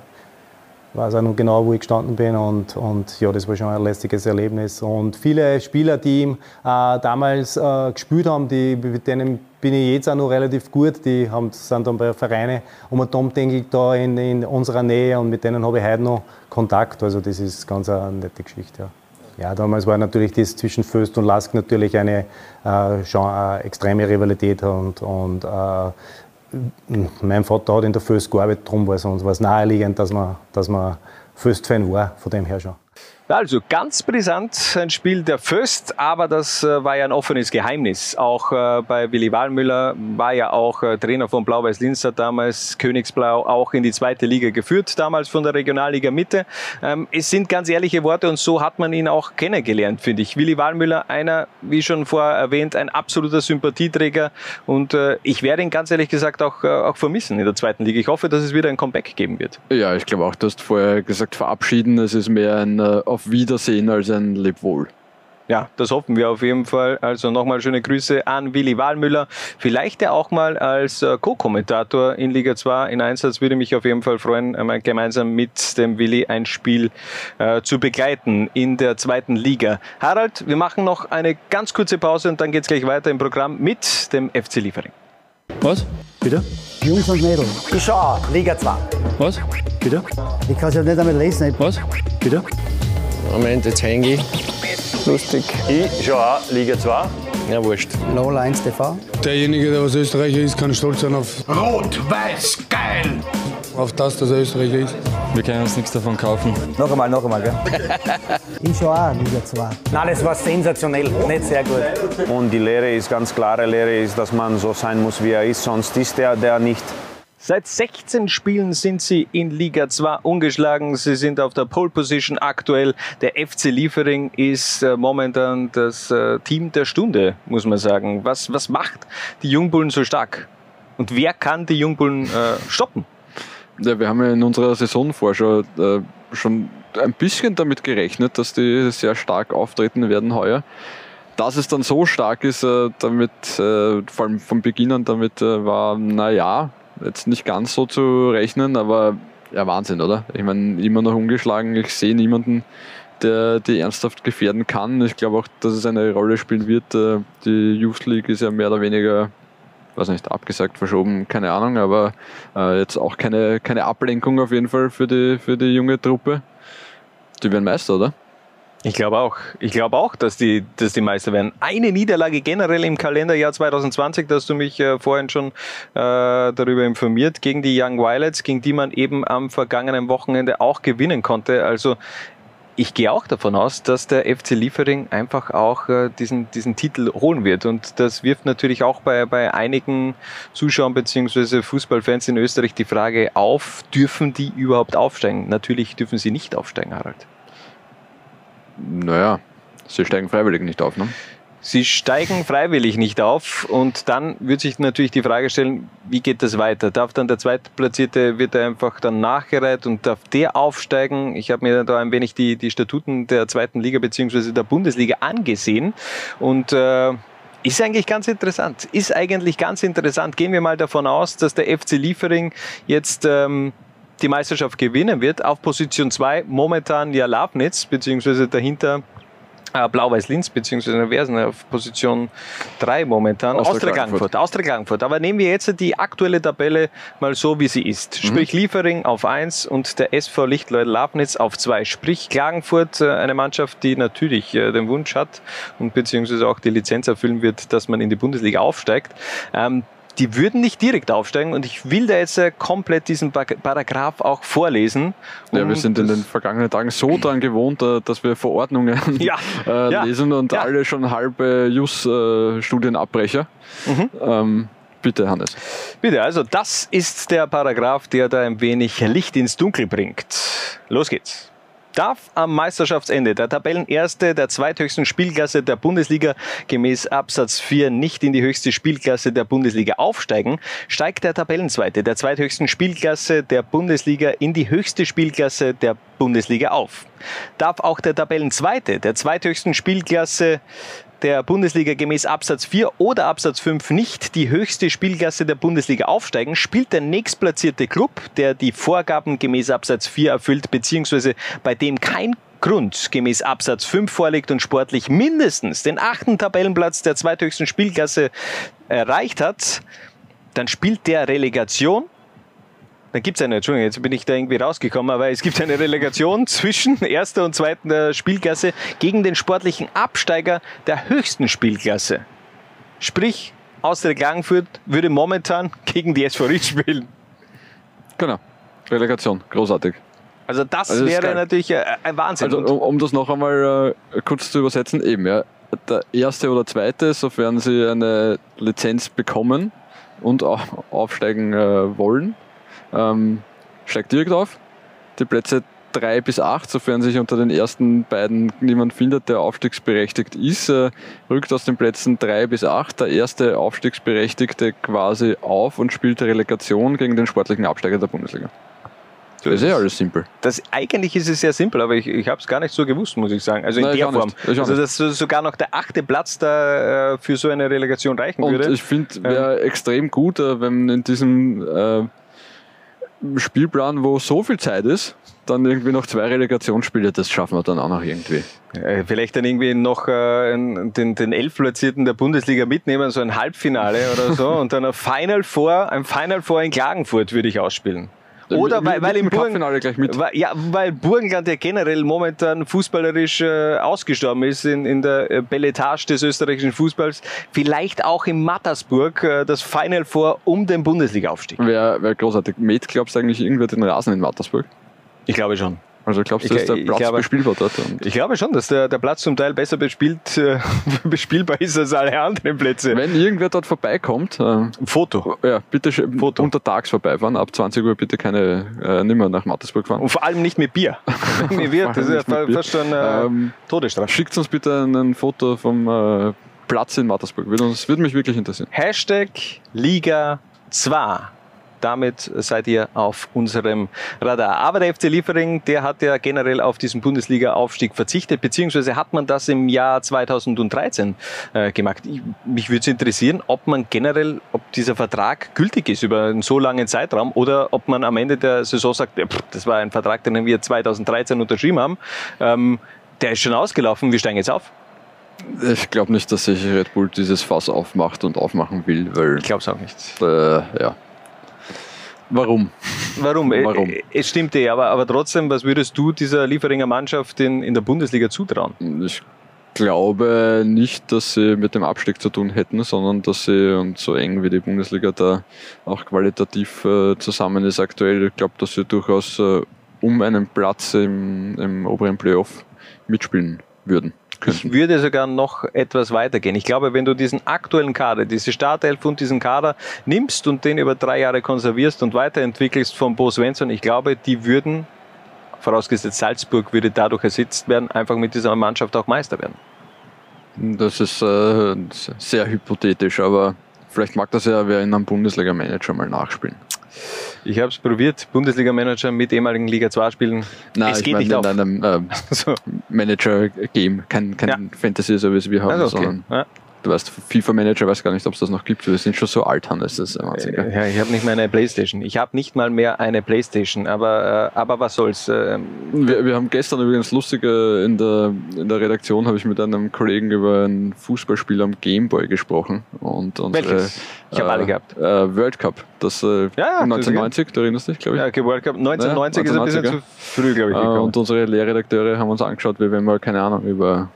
weiß auch noch genau, wo ich gestanden bin und, und ja, das war schon ein lästiges Erlebnis. Und viele Spieler, die ihm äh, damals äh, gespielt haben, die, mit denen bin ich jetzt auch noch relativ gut, die haben, sind dann bei Vereinen um den Domdengel da in, in unserer Nähe und mit denen habe ich heute noch Kontakt. Also das ist ganz eine nette Geschichte. Ja. Ja, damals war natürlich das zwischen Föst und Lask natürlich eine äh, schon eine extreme Rivalität und, und äh, mein Vater hat in der Föst gearbeitet, darum war es uns was naheliegend, dass man, dass man Föst-Fan war, von dem her schon. Also ganz brisant ein Spiel der Föst, aber das äh, war ja ein offenes Geheimnis. Auch äh, bei Willi Wahlmüller war ja auch äh, Trainer von Blau-Weiß Linz, hat damals Königsblau auch in die zweite Liga geführt, damals von der Regionalliga Mitte. Ähm, es sind ganz ehrliche Worte und so hat man ihn auch kennengelernt, finde ich. Willi Wahlmüller, einer, wie schon vorher erwähnt, ein absoluter Sympathieträger und ich werde ihn ganz ehrlich gesagt auch, auch vermissen in der zweiten Liga. Ich hoffe, dass es wieder ein Comeback geben wird. Ja, ich glaube auch, du hast vorher gesagt, verabschieden, es ist mehr ein auf Wiedersehen als ein Lebwohl. Ja, das hoffen wir auf jeden Fall. Also nochmal schöne Grüße an Willi Wahlmüller. Vielleicht ja auch mal als äh, Co-Kommentator in Liga 2 in Einsatz. Würde mich auf jeden Fall freuen, gemeinsam mit dem Willi ein Spiel äh, zu begleiten in der zweiten Liga. Harald, wir machen noch eine ganz kurze Pause und dann geht es gleich weiter im Programm mit dem FC Liefering. Was? Bitte? Jungs und Mädels. Ich schau Liga 2. Was? Bitte? Ich kann es ja nicht damit lesen. Was? Bitte? Moment, jetzt hänge ich. Lustig. Ich schaue auch Liga 2. Ja, wurscht. Lola 1 TV. Derjenige, der was Österreicher ist, kann stolz sein auf. Rot-Weiß, geil! Auf das, dass er Österreicher ist. Wir können uns nichts davon kaufen. Noch einmal, noch einmal, gell? ich schaue auch Liga 2. Nein, das war sensationell, nicht sehr gut. Und die Lehre ist ganz klare Lehre, ist, dass man so sein muss, wie er ist. Sonst ist er der nicht. Seit 16 Spielen sind sie in Liga 2 ungeschlagen. Sie sind auf der Pole Position aktuell. Der FC Liefering ist äh, momentan das äh, Team der Stunde, muss man sagen. Was, was macht die Jungbullen so stark? Und wer kann die Jungbullen äh, stoppen? Ja, wir haben ja in unserer Saisonvorschau äh, schon ein bisschen damit gerechnet, dass die sehr stark auftreten werden heuer. Dass es dann so stark ist, äh, damit, äh, vor allem von Beginn an damit war, naja, jetzt nicht ganz so zu rechnen, aber ja, Wahnsinn, oder? Ich meine, immer noch ungeschlagen. Ich sehe niemanden, der die ernsthaft gefährden kann. Ich glaube auch, dass es eine Rolle spielen wird. Äh, die Youth League ist ja mehr oder weniger, weiß nicht, abgesagt, verschoben, keine Ahnung, aber äh, jetzt auch keine, keine Ablenkung auf jeden Fall für die, für die junge Truppe. Die werden Meister, oder? Ich glaube auch. Ich glaube auch, dass die, dass die Meister werden. Eine Niederlage generell im Kalenderjahr 2020, da hast du mich äh, vorhin schon äh, darüber informiert, gegen die Young Violets, gegen die man eben am vergangenen Wochenende auch gewinnen konnte. Also ich gehe auch davon aus, dass der FC Liefering einfach auch äh, diesen, diesen Titel holen wird. Und das wirft natürlich auch bei, bei einigen Zuschauern bzw. Fußballfans in Österreich die Frage auf, dürfen die überhaupt aufsteigen? Natürlich dürfen sie nicht aufsteigen, Harald. Naja, sie steigen freiwillig nicht auf, ne? Sie steigen freiwillig nicht auf und dann wird sich natürlich die Frage stellen, wie geht das weiter? Darf dann der Zweitplatzierte, wird er einfach dann nachgereiht und darf der aufsteigen? Ich habe mir da ein wenig die, die Statuten der zweiten Liga beziehungsweise der Bundesliga angesehen und äh, ist eigentlich ganz interessant. Ist eigentlich ganz interessant. Gehen wir mal davon aus, dass der FC Liefering jetzt ähm, die Meisterschaft gewinnen wird. Auf Position 2 momentan ja Labnitz, beziehungsweise dahinter Blau-Weiß-Linz, beziehungsweise wer ist auf Position 3 momentan? Austria Klagenfurt. Austria Klagenfurt. Aber nehmen wir jetzt die aktuelle Tabelle mal so, wie sie ist. Mhm. Sprich Liefering auf 1 und der SV Lichtleut Labnitz auf 2. Sprich Klagenfurt, äh, eine Mannschaft, die natürlich äh, den Wunsch hat und beziehungsweise auch die Lizenz erfüllen wird, dass man in die Bundesliga aufsteigt. Die würden nicht direkt aufsteigen und ich will da jetzt äh, komplett diesen Paragraph auch vorlesen. Ja, wir sind in den vergangenen Tagen so dran gewohnt, äh, dass wir Verordnungen ja, äh, ja, lesen und ja. alle schon halbe Jus-Studienabbrecher. Mhm. Ähm, bitte, Hannes. Bitte, also das ist der Paragraph, der da ein wenig Licht ins Dunkel bringt. Los geht's darf am Meisterschaftsende der Tabellenerste der zweithöchsten Spielklasse der Bundesliga gemäß Absatz 4 nicht in die höchste Spielklasse der Bundesliga aufsteigen, steigt der Tabellenzweite der zweithöchsten Spielklasse der Bundesliga in die höchste Spielklasse der Bundesliga auf. Darf auch der Tabellenzweite der zweithöchsten Spielklasse der Bundesliga gemäß Absatz 4 oder Absatz 5 nicht die höchste Spielklasse der Bundesliga aufsteigen, spielt der nächstplatzierte Club, der die Vorgaben gemäß Absatz 4 erfüllt, beziehungsweise bei dem kein Grund gemäß Absatz 5 vorliegt und sportlich mindestens den achten Tabellenplatz der zweithöchsten Spielklasse erreicht hat, dann spielt der Relegation dann gibt es eine, Entschuldigung, jetzt bin ich da irgendwie rausgekommen, aber es gibt eine Relegation zwischen erster und zweiter Spielklasse gegen den sportlichen Absteiger der höchsten Spielklasse. Sprich, Austria Klagenfurt würde momentan gegen die SV Ried spielen. Genau, Relegation, großartig. Also das Also wäre natürlich äh, ein Wahnsinn. Also um, um das noch einmal äh, kurz zu übersetzen, eben, ja, der erste oder zweite, sofern sie eine Lizenz bekommen und auch aufsteigen äh, wollen, ähm, steigt direkt auf. Die Plätze 3 bis 8, sofern sich unter den ersten beiden niemand findet, der aufstiegsberechtigt ist, äh, rückt aus den Plätzen 3 bis 8 der erste Aufstiegsberechtigte quasi auf und spielt Relegation gegen den sportlichen Absteiger der Bundesliga. Das ist ja alles simpel. Das, eigentlich ist es sehr simpel, aber ich, ich habe es gar nicht so gewusst, muss ich sagen. Also in Nein, der Form. Also dass so- sogar noch der achte Platz da äh, für so eine Relegation reichen Und würde. ich finde, wäre extrem gut, äh, wenn in diesem äh, Spielplan, wo so viel Zeit ist, dann irgendwie noch zwei Relegationsspiele, das schaffen wir dann auch noch irgendwie. Äh, Vielleicht dann irgendwie noch äh, den, den Elfplatzierten der Bundesliga mitnehmen, so ein Halbfinale oder so, und dann ein Final Four, ein Final Four in Klagenfurt würde ich ausspielen. Oder weil, weil im mit. Weil, ja, weil Burgenland ja generell momentan fußballerisch äh, ausgestorben ist in, in der äh, Belletage des österreichischen Fußballs. Vielleicht auch in Mattersburg äh, das Final Four um den Bundesliga-Aufstieg. Wäre wär großartig. Met, glaubst du eigentlich, irgendwer den Rasen in Mattersburg? Ich glaube schon. Also glaubst du, dass der Platz glaube- bespielbar dort? Ich glaube schon, dass der, der Platz zum Teil besser bespielt, äh, bespielbar ist als alle anderen Plätze. wenn irgendwer dort vorbeikommt, äh, Foto. ja, bitte sch- untertags vorbeifahren, ab 20 Uhr bitte keine, äh, nimmer nach Mattersburg fahren. Und vor allem nicht mit Bier. Mir wird, das ist ja fast schon äh, Ähm, Todesstrafe. Schickt uns bitte ein Foto vom äh, Platz in Mattersburg. Würde, uns, würde mich wirklich interessieren. Hashtag Liga 2. Damit seid ihr auf unserem Radar. Aber der FC Liefering, der hat ja generell auf diesen Bundesliga-Aufstieg verzichtet, beziehungsweise hat man das im Jahr 2013 äh, gemacht. Ich, mich würde es interessieren, ob man generell, ob dieser Vertrag gültig ist über einen so langen Zeitraum oder ob man am Ende der Saison sagt, pff, das war ein Vertrag, den wir 2013 unterschrieben haben. Ähm, der ist schon ausgelaufen, wir steigen jetzt auf. Ich glaube nicht, dass sich Red Bull dieses Fass aufmacht und aufmachen will, weil. Ich glaube es auch nicht. Äh, ja. Warum? Warum? Äh, Warum? äh, Es stimmt eh, aber, aber trotzdem, was würdest du dieser Lieferinger Mannschaft in, in der Bundesliga zutrauen? Ich glaube nicht, dass sie mit dem Abstieg zu tun hätten, sondern dass sie, und so eng wie die Bundesliga da auch qualitativ äh, zusammen ist aktuell, ich glaube, dass sie durchaus äh, um einen Platz im, im oberen Playoff mitspielen würden. Ich würde sogar noch etwas weitergehen. Ich glaube, wenn du diesen aktuellen Kader, diese Startelf und diesen Kader nimmst und den über drei Jahre konservierst und weiterentwickelst von Bo Svensson, ich glaube, die würden, vorausgesetzt Salzburg würde dadurch ersetzt werden, einfach mit dieser Mannschaft auch Meister werden. Das ist äh, sehr hypothetisch, aber vielleicht mag das ja wer in einem Bundesliga-Manager mal nachspielen. Ich habe es probiert, Bundesliga-Manager mit ehemaligen Liga 2 spielen. Nein, es ich geht nicht auf. in einem ähm, Manager-Game, kein, kein Fantasy, so wie wir haben, Also, okay. sondern Ja. Du weißt, FIFA-Manager, weiß gar nicht, ob es das noch gibt. Wir sind schon so alt, Hannes, das ist Wahnsinn. gell? Ja, ich habe nicht mehr eine Playstation. Ich habe nicht mal mehr eine Playstation, aber, äh, aber was soll's. ähm, Wir, wir haben gestern übrigens lustig äh, in der, in der Redaktion habe ich mit einem Kollegen über ein Fußballspiel am Gameboy gesprochen und unsere, Welches? Ich hab alle gehabt. Äh, World Cup, das äh, Ja, ja, 1990, du erinnerst dich, glaube ich. Ja, okay, World Cup 1990 ist ein bisschen zu früh, glaube ich. Äh, und unsere Lehrredakteure haben uns angeschaut, wie wenn wir, keine Ahnung, über,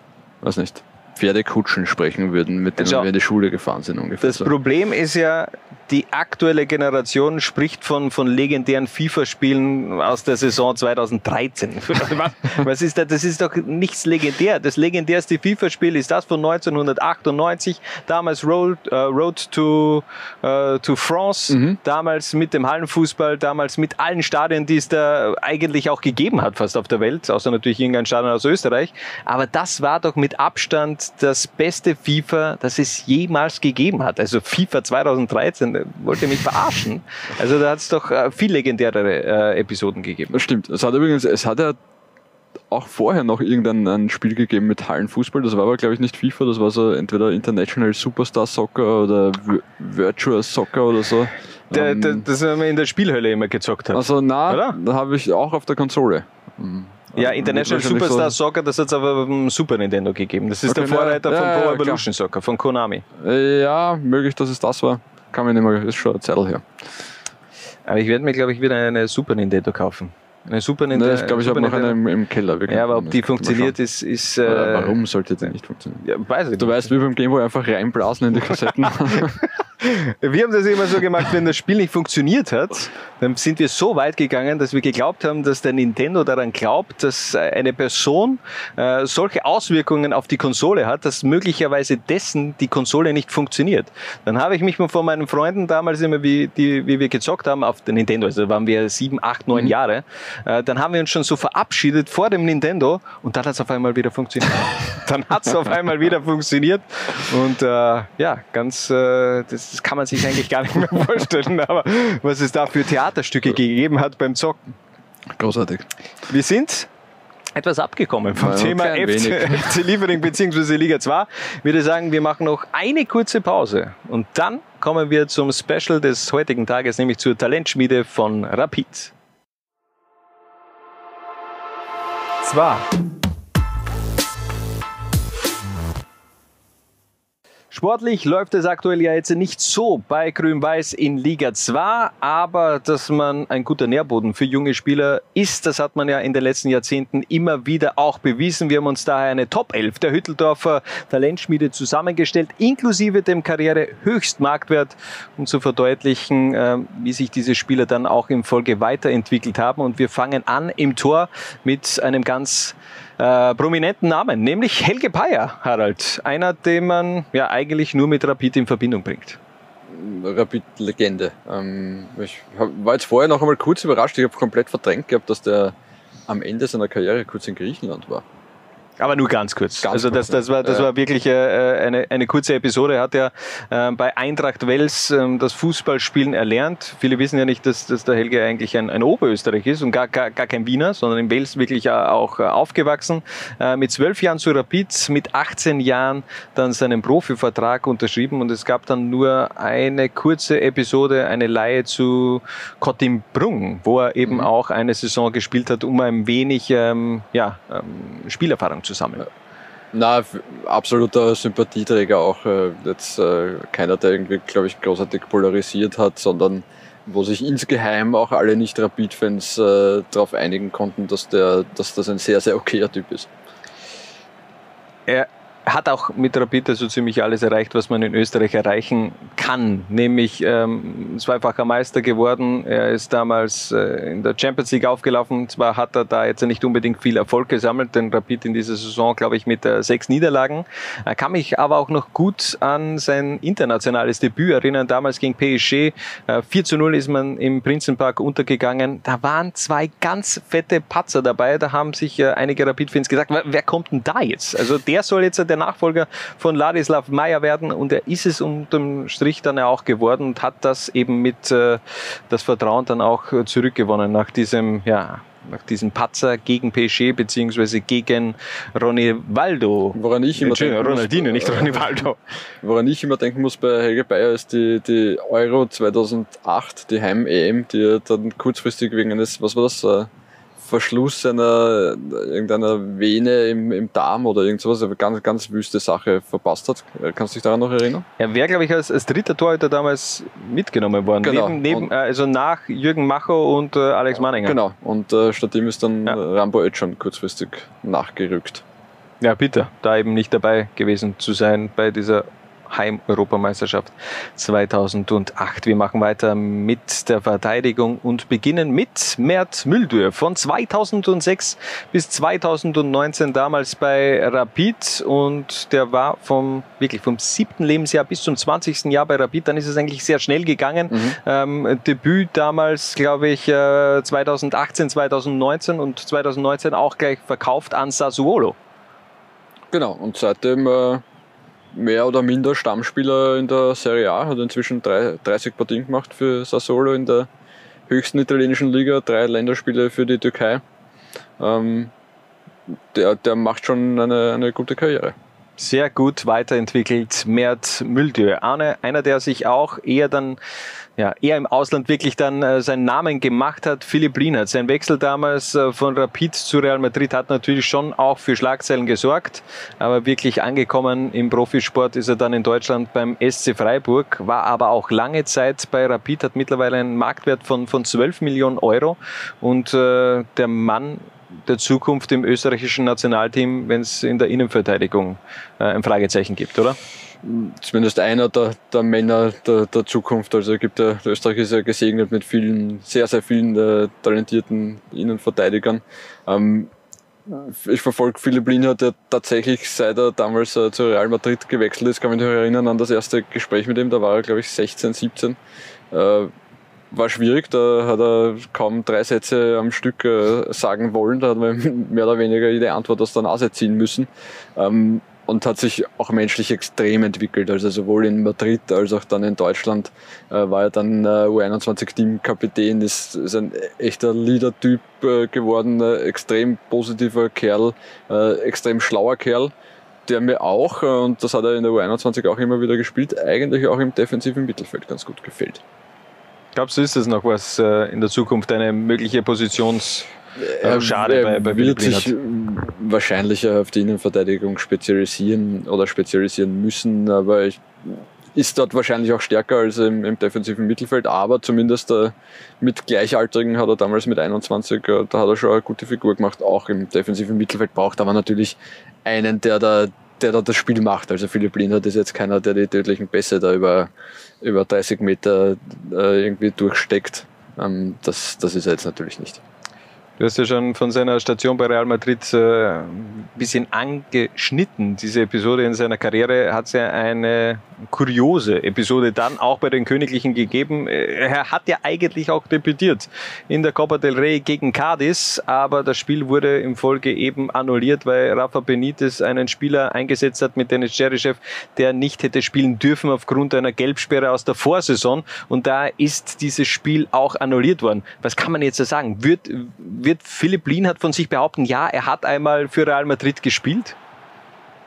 weiß nicht, Pferdekutschen sprechen würden, mit denen Schau. wir in die Schule gefahren sind ungefähr. Das so. Problem ist ja, die aktuelle Generation spricht von, von legendären FIFA-Spielen aus der Saison 2013. Was, was ist das? Das ist doch nichts legendär. Das legendärste FIFA-Spiel ist das von 1998, damals Road, äh, Road to, äh, to France, Mhm. damals mit dem Hallenfußball, damals mit allen Stadien, die es da eigentlich auch gegeben hat, fast auf der Welt, außer natürlich irgendein Stadion aus Österreich. Aber das war doch mit Abstand das beste FIFA, das es jemals gegeben hat. Also FIFA 2013, äh, wollte mich verarschen. Also da hat es doch äh, viel legendärere äh, Episoden gegeben. Das stimmt. Es hat übrigens, es hat ja auch vorher noch irgendein ein Spiel gegeben mit Hallenfußball. Das war aber, glaube ich, nicht FIFA, das war so entweder International Superstar Soccer oder Vi- Virtual Soccer oder so. Der, Ähm, der, das haben wir in der Spielhölle immer gezockt hat. also na, da habe ich auch auf der Konsole. ja, International Superstar so- Soccer, das hat es aber beim Super Nintendo gegeben. Das ist Okay, der Vorreiter ja, von Pro ja, Evolution Soccer, von Konami. Äh, Ja, möglich, dass es das war. Kann mich nicht mehr, ist schon eine Zeit her. Aber ich werde mir, glaube ich, wieder eine Super Nintendo kaufen. Eine Super Nintendo. ich glaube, ich habe noch eine im, im Keller. Ja, aber ob die funktioniert, ist. ist äh, Warum sollte die nicht funktionieren? Ja, weiß ich Du nicht. weißt, wie beim Gameboy einfach reinblasen in die Kassetten. Wir haben das immer so gemacht, wenn das Spiel nicht funktioniert hat, dann sind wir so weit gegangen, dass wir geglaubt haben, dass der Nintendo daran glaubt, dass äh, eine Person äh, solche Auswirkungen auf die Konsole hat, dass möglicherweise dessen die Konsole nicht funktioniert. Dann habe ich mich mal von meinen Freunden damals immer, wie, die, wie wir gezockt haben auf der Nintendo, also waren wir sieben, acht, neun Jahre, äh, dann haben wir uns schon so verabschiedet vor dem Nintendo und dann hat es auf einmal wieder funktioniert. dann hat es auf einmal wieder funktioniert und äh, ja, ganz, äh, das, das kann man sich eigentlich gar nicht mehr vorstellen, aber was es da für Theaterstücke gegeben hat beim Zocken. Großartig. Wir sind etwas abgekommen vom Ja, Thema FC. FC Liefering bzw. Liga 2. Ich würde sagen, wir machen noch eine kurze Pause und dann kommen wir zum Special des heutigen Tages, nämlich zur Talentschmiede von Rapid. Zwar. Sportlich läuft es aktuell ja jetzt nicht so bei Grün-Weiß in Liga 2, aber dass man ein guter Nährboden für junge Spieler ist, das hat man ja in den letzten Jahrzehnten immer wieder auch bewiesen. Wir haben uns daher eine Top 11 der Hütteldorfer Talentschmiede zusammengestellt, inklusive dem Karrierehöchstmarktwert, um zu verdeutlichen, äh, wie sich diese Spieler dann auch in Folge weiterentwickelt haben. Und wir fangen an im Tor mit einem ganz äh, prominenten Namen, nämlich Helge Payer, Harald. Einer, den man ja eigentlich nur mit Rapid in Verbindung bringt. Rapid-Legende. Ähm, ich hab, war jetzt vorher noch einmal kurz überrascht, ich habe komplett verdrängt gehabt, dass der am Ende seiner Karriere kurz in Griechenland war. Aber nur ganz kurz. Ganz also das, das war, das war wirklich äh, eine, eine kurze Episode. Er hat ja äh, bei Eintracht Wels ähm, das Fußballspielen erlernt. Viele wissen ja nicht, dass, dass der Helge eigentlich ein, ein Oberösterreich ist und gar, gar, gar kein Wiener, sondern in Wels wirklich äh, auch äh, aufgewachsen. Mit zwölf Jahren zu Rapid, mit 18 Jahren dann seinen Profivertrag unterschrieben und es gab dann nur eine kurze Episode, eine Leihe zu Kottimbrung, wo er eben auch eine Saison gespielt hat, um ein wenig ähm, ja, ähm, Spielerfahrung zu sammeln. Na, absoluter Sympathieträger auch. Äh, jetzt äh, keiner, der irgendwie, glaube ich, großartig polarisiert hat, sondern wo sich insgeheim auch alle Nicht-Rapid-Fans äh, darauf einigen konnten, dass, der, dass das ein sehr, sehr okayer Typ ist. Er hat auch mit Rapid so ziemlich alles erreicht, was man in Österreich erreichen kann. Nämlich ähm, zweifacher Meister geworden. Er ist damals äh, in der Champions League aufgelaufen. Zwar hat er da jetzt nicht unbedingt viel Erfolg gesammelt, denn Rapid in dieser Saison, glaube ich, mit äh, sechs Niederlagen. Er kann mich aber auch noch gut an sein internationales Debüt erinnern. Damals gegen PSG. Äh, 4 zu 0 ist man im Prinzenpark untergegangen. Da waren zwei ganz fette Patzer dabei. Da haben sich äh, einige Rapid-Fans gesagt, wer, wer kommt denn da jetzt? Also der soll jetzt der Nachfolger von Ladislav Meyer werden und er ist es unterm Strich dann ja auch geworden und hat das eben mit äh, das Vertrauen dann auch äh, zurückgewonnen nach diesem, ja, nach diesem Patzer gegen PSG beziehungsweise gegen Ronaldo. Woran ich immer denken muss, Ronaldinho, nicht äh, Ronaldo. Woran ich immer denken muss bei Helge Bayer ist die, die Euro 2008, die Heim-EM, die er dann kurzfristig wegen eines, was war das, äh, Verschluss einer, irgendeiner Vene im, im Darm oder irgend sowas, eine ganz, ganz wüste Sache verpasst hat. Äh, Kannst du dich daran noch erinnern? Er wäre, glaube ich, als, als dritter Torhüter damals mitgenommen worden. Genau. Neben, neben, äh, also nach Jürgen Macho und äh, Alex Manninger. Genau. Und äh, stattdem ist dann Rambo Özcan kurzfristig nachgerückt. Ja, bitte, da eben nicht dabei gewesen zu sein bei dieser Heim-Europameisterschaft 2008. Wir machen weiter mit der Verteidigung und beginnen mit Mert Müldür von 2006 bis 2019 damals bei Rapid und der war vom wirklich vom siebten Lebensjahr bis zum 20. Jahr bei Rapid. Dann ist es eigentlich sehr schnell gegangen. Ähm, Debüt damals, glaube ich, äh, 2018, 2019 und 2019 auch gleich verkauft an Sassuolo. Genau. Und seitdem äh, mehr oder minder Stammspieler in der Serie A, hat inzwischen drei, 30 Partien gemacht für Sassuolo in der höchsten italienischen Liga, drei Länderspiele für die Türkei. Ähm, der, der macht schon eine, eine gute Karriere sehr gut weiterentwickelt. Mert Arne, einer, der sich auch eher dann ja, eher im Ausland wirklich dann äh, seinen Namen gemacht hat. Philipp Lienert, sein Wechsel damals äh, von Rapid zu Real Madrid hat natürlich schon auch für Schlagzeilen gesorgt, aber wirklich angekommen im Profisport ist er dann in Deutschland beim SC Freiburg, war aber auch lange Zeit bei Rapid, hat mittlerweile einen Marktwert von, von 12 Millionen Euro und äh, der Mann der Zukunft im österreichischen Nationalteam, wenn es in der Innenverteidigung äh, ein Fragezeichen gibt, oder? Zumindest einer der, der Männer der, der, Zukunft. Also gibt der, der Österreich ist ja gesegnet mit vielen, sehr, sehr vielen äh, talentierten Innenverteidigern. Ähm, ich verfolge Philipp Lienhardt, der tatsächlich, seit er damals äh, zu Real Madrid gewechselt ist, kann mich noch erinnern an das erste Gespräch mit ihm, da war er, glaube ich, 16, 17. Äh, war schwierig, da hat er kaum drei Sätze am Stück äh, sagen wollen, da hat man mehr oder weniger jede Antwort aus der Nase ziehen müssen. Ähm, und hat sich auch menschlich extrem entwickelt. Also sowohl in Madrid als auch dann in Deutschland äh, war er dann äh, U21-Teamkapitän, ist, ist ein echter Leader-Typ äh, geworden, äh, extrem positiver Kerl, äh, extrem schlauer Kerl, der mir auch, äh, und das hat er in der U21 auch immer wieder gespielt, eigentlich auch im defensiven Mittelfeld ganz gut gefällt. Glaubst du, ist das noch was in der Zukunft, eine mögliche Positions- er, Schade er bei, bei wird sich wahrscheinlich auf die Innenverteidigung spezialisieren oder spezialisieren müssen, aber ich, ist dort wahrscheinlich auch stärker als im, im defensiven Mittelfeld, aber zumindest äh, mit Gleichaltrigen hat er damals mit 21, äh, da hat er schon eine gute Figur gemacht, auch im defensiven Mittelfeld braucht aber natürlich einen, der da, der da das Spiel macht. Also Philipp Lindert ist jetzt keiner, der die tödlichen Pässe da über, über 30 Meter äh, irgendwie durchsteckt. Ähm, das, das ist er jetzt natürlich nicht. Du hast ja schon von seiner Station bei Real Madrid äh, ein bisschen angeschnitten. Diese Episode in seiner Karriere hat es ja eine kuriose Episode dann auch bei den Königlichen gegeben. Er hat ja eigentlich auch debütiert in der Copa del Rey gegen Cadiz, aber das Spiel wurde im Folge eben annulliert, weil Rafa Benitez einen Spieler eingesetzt hat mit Dennis Cherichev, der nicht hätte spielen dürfen aufgrund einer Gelbsperre aus der Vorsaison und da ist dieses Spiel auch annulliert worden. Was kann man jetzt sagen? Wird, wird Philipp Lienhardt von sich behaupten, ja, er hat einmal für Real Madrid gespielt?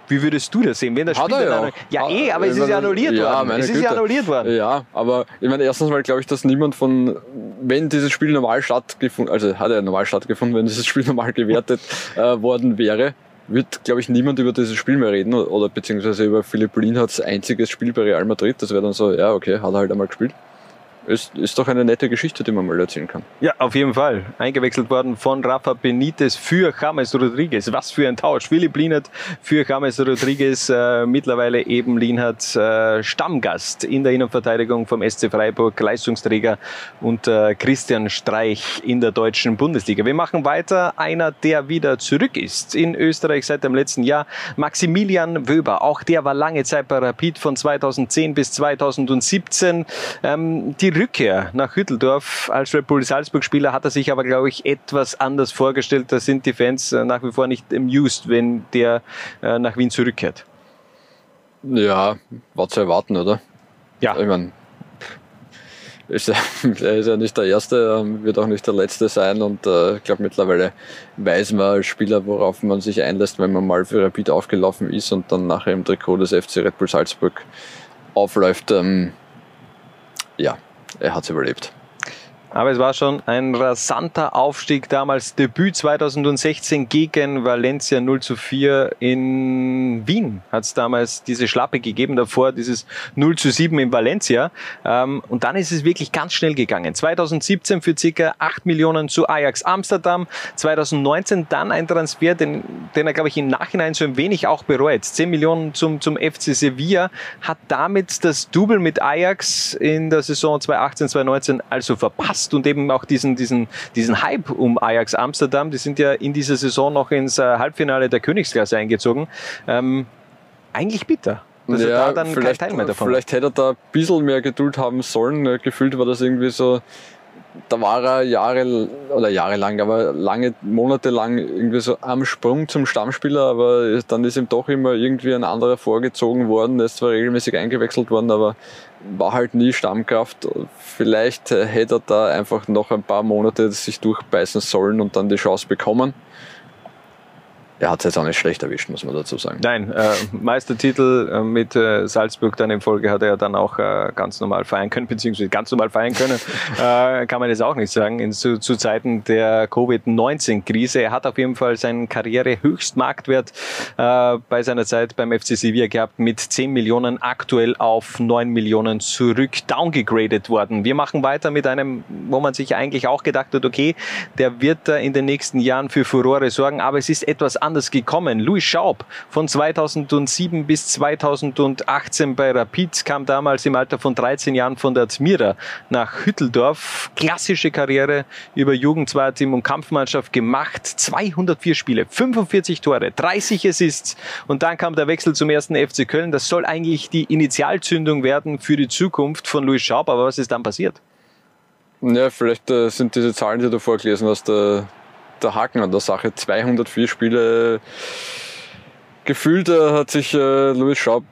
Wie würdest du das sehen, wenn das Spiel ja. ja, eh, aber es ist ja annulliert ja, worden. Es ist Güte. ja annulliert worden. Ja, aber ich meine, erstens mal glaube ich, dass niemand von, wenn dieses Spiel normal stattgefunden, also hat er normal stattgefunden, wenn dieses Spiel normal gewertet äh, worden wäre, wird, glaube ich, niemand über dieses Spiel mehr reden oder beziehungsweise über Philipp Lienhardts einziges Spiel bei Real Madrid. Das wäre dann so, ja, okay, hat er halt einmal gespielt. Ist, ist doch eine nette Geschichte, die man mal erzählen kann. Ja, auf jeden Fall. Eingewechselt worden von Rafa Benitez für James Rodriguez. Was für ein Tausch. Philipp Lienert für James Rodriguez. Äh, mittlerweile eben Lienert äh, Stammgast in der Innenverteidigung vom SC Freiburg, Leistungsträger und äh, Christian Streich in der deutschen Bundesliga. Wir machen weiter. Einer, der wieder zurück ist in Österreich seit dem letzten Jahr, Maximilian Wöber. Auch der war lange Zeit bei Rapid von 2010 bis 2017. Ähm, die Rückkehr nach Hütteldorf als Red Bull Salzburg-Spieler hat er sich aber, glaube ich, etwas anders vorgestellt. Da sind die Fans äh, nach wie vor nicht amused, wenn der äh, nach Wien zurückkehrt. Ja, war zu erwarten, oder? Ja. Ich meine, ist, er ist ja nicht der Erste, ähm, wird auch nicht der Letzte sein und äh, ich glaube mittlerweile weiß man als Spieler, worauf man sich einlässt, wenn man mal für Rapid aufgelaufen ist und dann nachher im Trikot des FC Red Bull Salzburg aufläuft. Ähm, ja, er hat es überlebt. Aber es war schon ein rasanter Aufstieg damals. Debüt 2016 gegen Valencia 0 zu 4 in Wien hat es damals diese Schlappe gegeben. Davor dieses 0 zu 7 in Valencia. Ähm, und dann ist es wirklich ganz schnell gegangen. 2017 für circa 8 Millionen zu Ajax Amsterdam. 2019 dann ein Transfer, den, den er, glaube ich, im Nachhinein so ein wenig auch bereut. 10 Millionen zum, zum FC Sevilla. Hat damit das Double mit Ajax in der Saison 2018, 2019 also verpasst passt und eben auch diesen, diesen, diesen Hype um Ajax Amsterdam. Die sind ja in dieser Saison noch ins äh, Halbfinale der Königsklasse eingezogen. Ähm, eigentlich bitter. Dass ja, er da dann vielleicht, kein Teil mehr davon Vielleicht hätte er da ein bisschen mehr Geduld haben sollen. Gefühlt war das irgendwie so, da war er Jahre oder jahrelang, aber lange Monate lang irgendwie so am Sprung zum Stammspieler, aber dann ist ihm doch immer irgendwie ein anderer vorgezogen worden. Er ist zwar regelmäßig eingewechselt worden, aber war halt nie Stammkraft. Vielleicht hätte er da einfach noch ein paar Monate sich durchbeißen sollen und dann die Chance bekommen. Er hat es jetzt auch nicht schlecht erwischt, muss man dazu sagen. Nein, äh, Meistertitel äh, mit äh, Salzburg dann in Folge hat er ja dann auch äh, ganz normal feiern können, beziehungsweise ganz normal feiern können, äh, kann man jetzt auch nicht sagen, in, zu, zu Zeiten der Covid-19-Krise. Er hat auf jeden Fall seinen Karrierehöchstmarktwert äh, bei seiner Zeit beim FC Sevilla gehabt, mit 10 Millionen aktuell auf 9 Millionen zurück downgegradet worden. Wir machen weiter mit einem, wo man sich eigentlich auch gedacht hat, okay, der wird da in den nächsten Jahren für Furore sorgen, aber es ist etwas anders gekommen. Louis Schaub von 2007 bis 2018 bei Rapid kam damals im Alter von 13 Jahren von der Admira nach Hütteldorf. Klassische Karriere über Jugend, Zweierteam und Kampfmannschaft gemacht. 204 Spiele, 45 Tore, 30 Assists und dann kam der Wechsel zum ersten FC Köln. Das soll eigentlich die Initialzündung werden für die Zukunft von Louis Schaub, aber was ist dann passiert? Ja, vielleicht äh, sind diese Zahlen, die du vorgelesen hast, der, der Haken an der Sache. 204 Spiele. Gefühlt äh, hat sich äh, Louis Schaub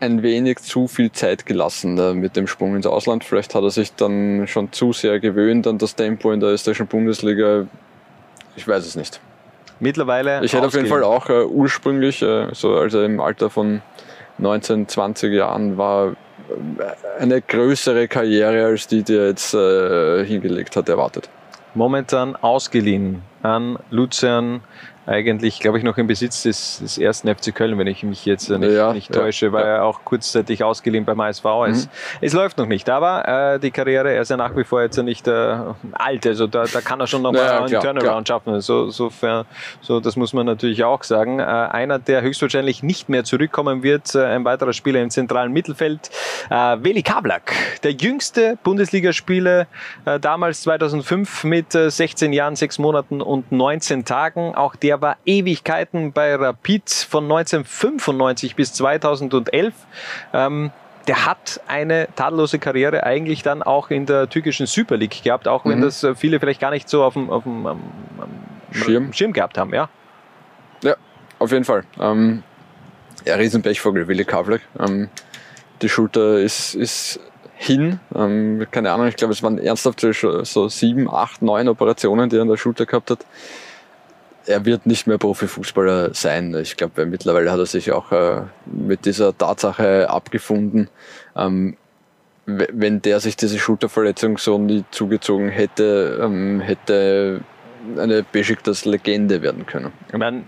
ein wenig zu viel Zeit gelassen äh, mit dem Sprung ins Ausland. Vielleicht hat er sich dann schon zu sehr gewöhnt an das Tempo in der österreichischen Bundesliga. Ich weiß es nicht. Mittlerweile. Ich hätte auf jeden Fall auch äh, ursprünglich, äh, so also im Alter von 19, 20 Jahren, war eine größere Karriere als die, die er jetzt äh, hingelegt hat, erwartet. Momentan ausgeliehen an Luzern, eigentlich, glaube ich, noch im Besitz des, des ersten FC Köln, wenn ich mich jetzt nicht, ja, nicht täusche, ja, weil ja. er auch kurzzeitig ausgeliehen beim HSV ist. Mhm. Es läuft noch nicht, aber äh, die Karriere, er ist ja nach wie vor jetzt nicht äh, alt, also da, da kann er schon nochmal ja, einen klar, Turnaround klar. schaffen. So, so, so, das muss man natürlich auch sagen. Äh, einer, der höchstwahrscheinlich nicht mehr zurückkommen wird, äh, ein weiterer Spieler im zentralen Mittelfeld, äh, Veli Kablak, der jüngste Bundesligaspieler, äh, damals 2005 mit äh, 16 Jahren, 6 Monaten und 19 Tagen. Auch der war Ewigkeiten bei Rapid von 1995 bis 2011. Ähm, der hat eine tadellose Karriere eigentlich dann auch in der türkischen Super League gehabt, auch wenn mhm. das äh, viele vielleicht gar nicht so auf dem, auf dem um, Schirm. Schirm gehabt haben, ja. Ja, auf jeden Fall. Ähm, ja, Riesenpechvogel, Willi Kavlek. Ähm, die Schulter ist, ist hin. Ähm, keine Ahnung, ich glaube, es waren ernsthaft so sieben, acht, neun Operationen, die er an der Schulter gehabt hat er wird nicht mehr Profifußballer sein. Ich glaube, mittlerweile hat er sich auch äh, mit dieser Tatsache abgefunden. Ähm, wenn der sich diese Schulterverletzung so nie zugezogen hätte, ähm, hätte eine Besiktas Legende werden können. Ich meine,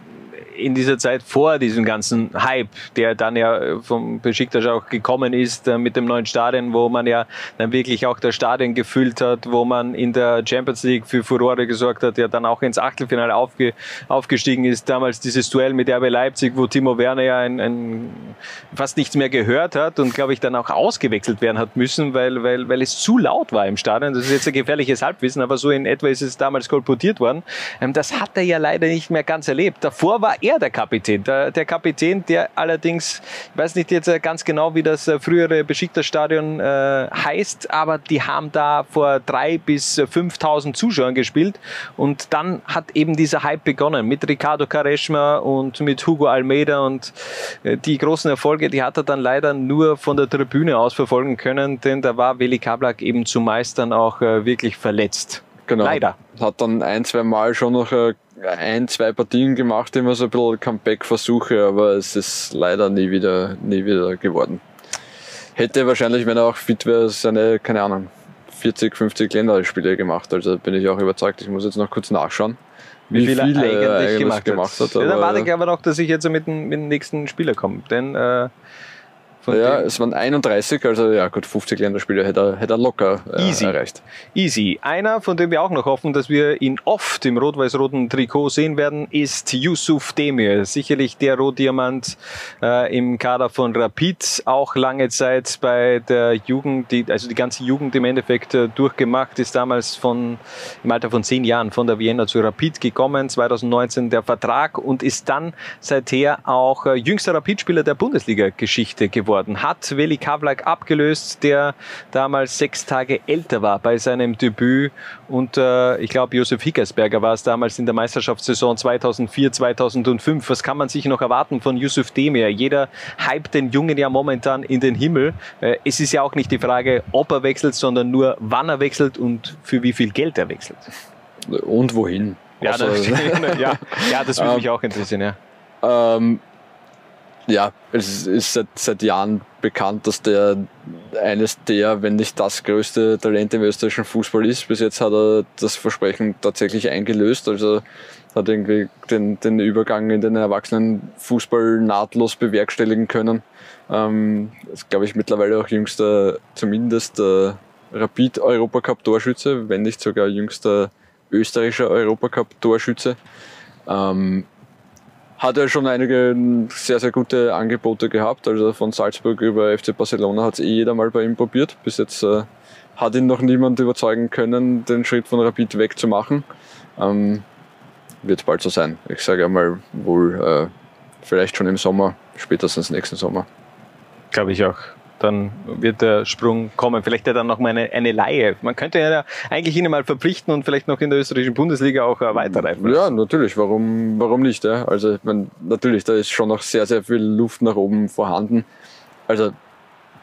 in dieser Zeit vor diesem ganzen Hype, der dann ja vom Besiktas auch gekommen ist äh, mit dem neuen Stadion, wo man ja dann wirklich auch das Stadion gefüllt hat, wo man in der Champions League für Furore gesorgt hat, ja dann auch ins Achtelfinale aufge, aufgestiegen ist. Damals dieses Duell mit RB Leipzig, wo Timo Werner ja ein, ein, fast nichts mehr gehört hat und glaube ich dann auch ausgewechselt werden hat müssen, weil, weil, weil es zu laut war im Stadion. Das ist jetzt ein gefährliches Halbwissen, aber so in etwa ist es damals kolportiert worden. Ähm, das hat er ja leider nicht mehr ganz erlebt. Davor war er der Kapitän. Der, der Kapitän, der allerdings, ich weiß nicht jetzt ganz genau, wie das äh, frühere Besiktas-Stadion äh, heißt, aber die haben da vor drei bis 5.000 Zuschauern gespielt und dann hat eben dieser Hype begonnen mit Ricardo Quaresma und mit Hugo Almeida und äh, die großen Erfolge, die hat er dann leider nur von der Tribüne aus verfolgen können, denn da war Veli Kablak eben zumeist dann auch äh, wirklich verletzt. Genau. Leider. Hat dann ein, zwei Mal schon noch äh, ein, zwei Partien gemacht, immer so ein bisschen Comeback-Versuche, aber es ist leider nie wieder, nie wieder geworden. Hätte wahrscheinlich, wenn er auch fit wäre, seine, keine Ahnung, 40, 50 Länderspiele gemacht. Also bin ich auch überzeugt. Ich muss jetzt noch kurz nachschauen. Wie, wie viel, er eigentlich, eigentlich gemacht, gemacht, hat. hat ja, dann warte ich aber noch, dass ich jetzt mit dem, mit dem nächsten Spieler komme. Denn äh, ja, es waren 31, also ja gut, 50 Länderspiele hätte er, hätte er locker äh, Easy. erreicht. Easy. Einer, von dem wir auch noch hoffen, dass wir ihn oft im rot-weiß-roten Trikot sehen werden, ist Yusuf Demir. Sicherlich der Rotdiamant äh, im Kader von Rapid, auch lange Zeit bei der Jugend, die, also die ganze Jugend im Endeffekt äh, durchgemacht, ist damals von, im Alter von zehn Jahren von der Vienna zu Rapid gekommen, 2019 der Vertrag und ist dann seither auch äh, jüngster Rapid-Spieler der Bundesliga-Geschichte geworden geworden, hat Veli Kavlak abgelöst, der damals sechs Tage älter war bei seinem Debüt. Und äh, ich glaube, Josef Hickersberger war es damals in der Meisterschaftssaison 2004, 2005. Was kann man sich noch erwarten von Yusuf Demir? Jeder hypt den Jungen ja momentan in den Himmel. Äh, es ist ja auch nicht die Frage, ob er wechselt, sondern nur wann er wechselt und für wie viel Geld er wechselt. Und wohin? Ja, das, ja, ja, das würde mich ähm, auch interessieren, ja. Ähm, ja, es ist seit, seit Jahren bekannt, dass der eines der, wenn nicht das größte Talent im österreichischen Fußball ist. Bis jetzt hat er das Versprechen tatsächlich eingelöst. Also hat irgendwie den, den Übergang in den Erwachsenenfußball nahtlos bewerkstelligen können. Ähm, ist, glaube ich, mittlerweile auch jüngster, zumindest äh, Rapid Europacup Torschütze, wenn nicht sogar jüngster österreichischer Europacup Torschütze. Ähm, hat er schon einige sehr, sehr gute Angebote gehabt. Also von Salzburg über FC Barcelona hat es eh jeder mal bei ihm probiert. Bis jetzt äh, hat ihn noch niemand überzeugen können, den Schritt von Rapid wegzumachen. Ähm, wird bald so sein. Ich sage einmal wohl äh, vielleicht schon im Sommer, spätestens nächsten Sommer. Glaube ich auch dann wird der Sprung kommen. Vielleicht ja dann noch mal eine, eine Laie. Man könnte ja eigentlich ihn mal verpflichten und vielleicht noch in der österreichischen Bundesliga auch äh, weiterreifen. Ja, natürlich. Warum, warum nicht? Ja? Also, ich meine, natürlich, da ist schon noch sehr, sehr viel Luft nach oben vorhanden. Also,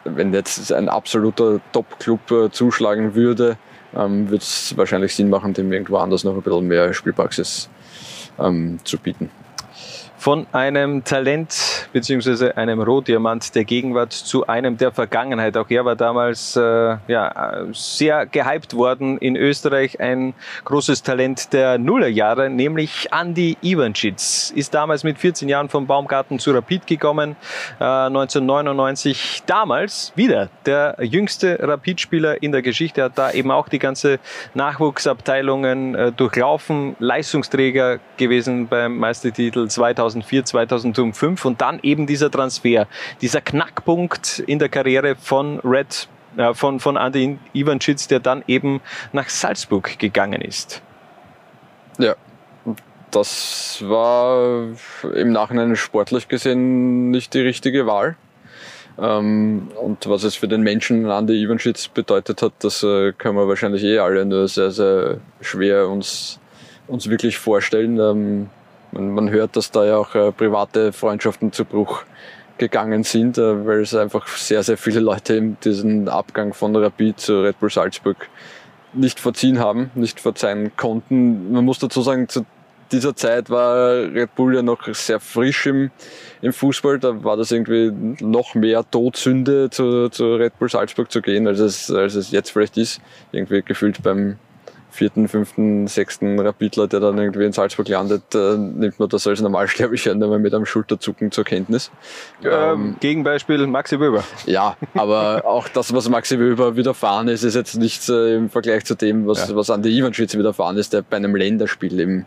wenn jetzt ein absoluter Top-Club äh, zuschlagen würde, ähm, würde es wahrscheinlich Sinn machen, dem irgendwo anders noch ein bisschen mehr Spielpraxis ähm, zu bieten von einem Talent bzw. einem Rohdiamant der Gegenwart zu einem der Vergangenheit. Auch er war damals äh, ja, sehr gehypt worden in Österreich. Ein großes Talent der Nullerjahre, nämlich Andy Ivancic. Ist damals mit 14 Jahren vom Baumgarten zu Rapid gekommen. Äh, 1999 damals wieder der jüngste Rapid-Spieler in der Geschichte. Hat da eben auch die ganze Nachwuchsabteilungen äh, durchlaufen. Leistungsträger gewesen beim Meistertitel 2000 2004, 2005 und dann eben dieser Transfer, dieser Knackpunkt in der Karriere von Red, äh, von, von Andy Ivancic, der dann eben nach Salzburg gegangen ist. Ja, das war im Nachhinein sportlich gesehen nicht die richtige Wahl. Ähm, und was es für den Menschen Andy Ivancic bedeutet hat, das äh, können wir wahrscheinlich eh alle nur sehr, sehr schwer uns, uns wirklich vorstellen. Man, man hört, dass da ja auch äh, private Freundschaften zu Bruch gegangen sind, äh, weil es einfach sehr, sehr viele Leute eben diesen Abgang von Rapid zu Red Bull Salzburg nicht verziehen haben, nicht verzeihen konnten. Man muss dazu sagen, zu dieser Zeit war Red Bull ja noch sehr frisch im, im Fußball. Da war das irgendwie noch mehr Todsünde, zu, zu Red Bull Salzburg zu gehen, als es, als es jetzt vielleicht ist. Irgendwie gefühlt beim vierten, fünften, sechsten Rapidler, der dann irgendwie in Salzburg landet, äh, nimmt man das als Normalsterblicher nur mit einem Schulterzucken zur Kenntnis. Ähm, ähm, Gegenbeispiel Maxi Wöber. Ja, aber auch das, was Maxi Wöber widerfahren ist, ist jetzt nichts äh, im Vergleich zu dem, was, ja. was Andi Ivanschitz widerfahren ist, der bei einem Länderspiel im,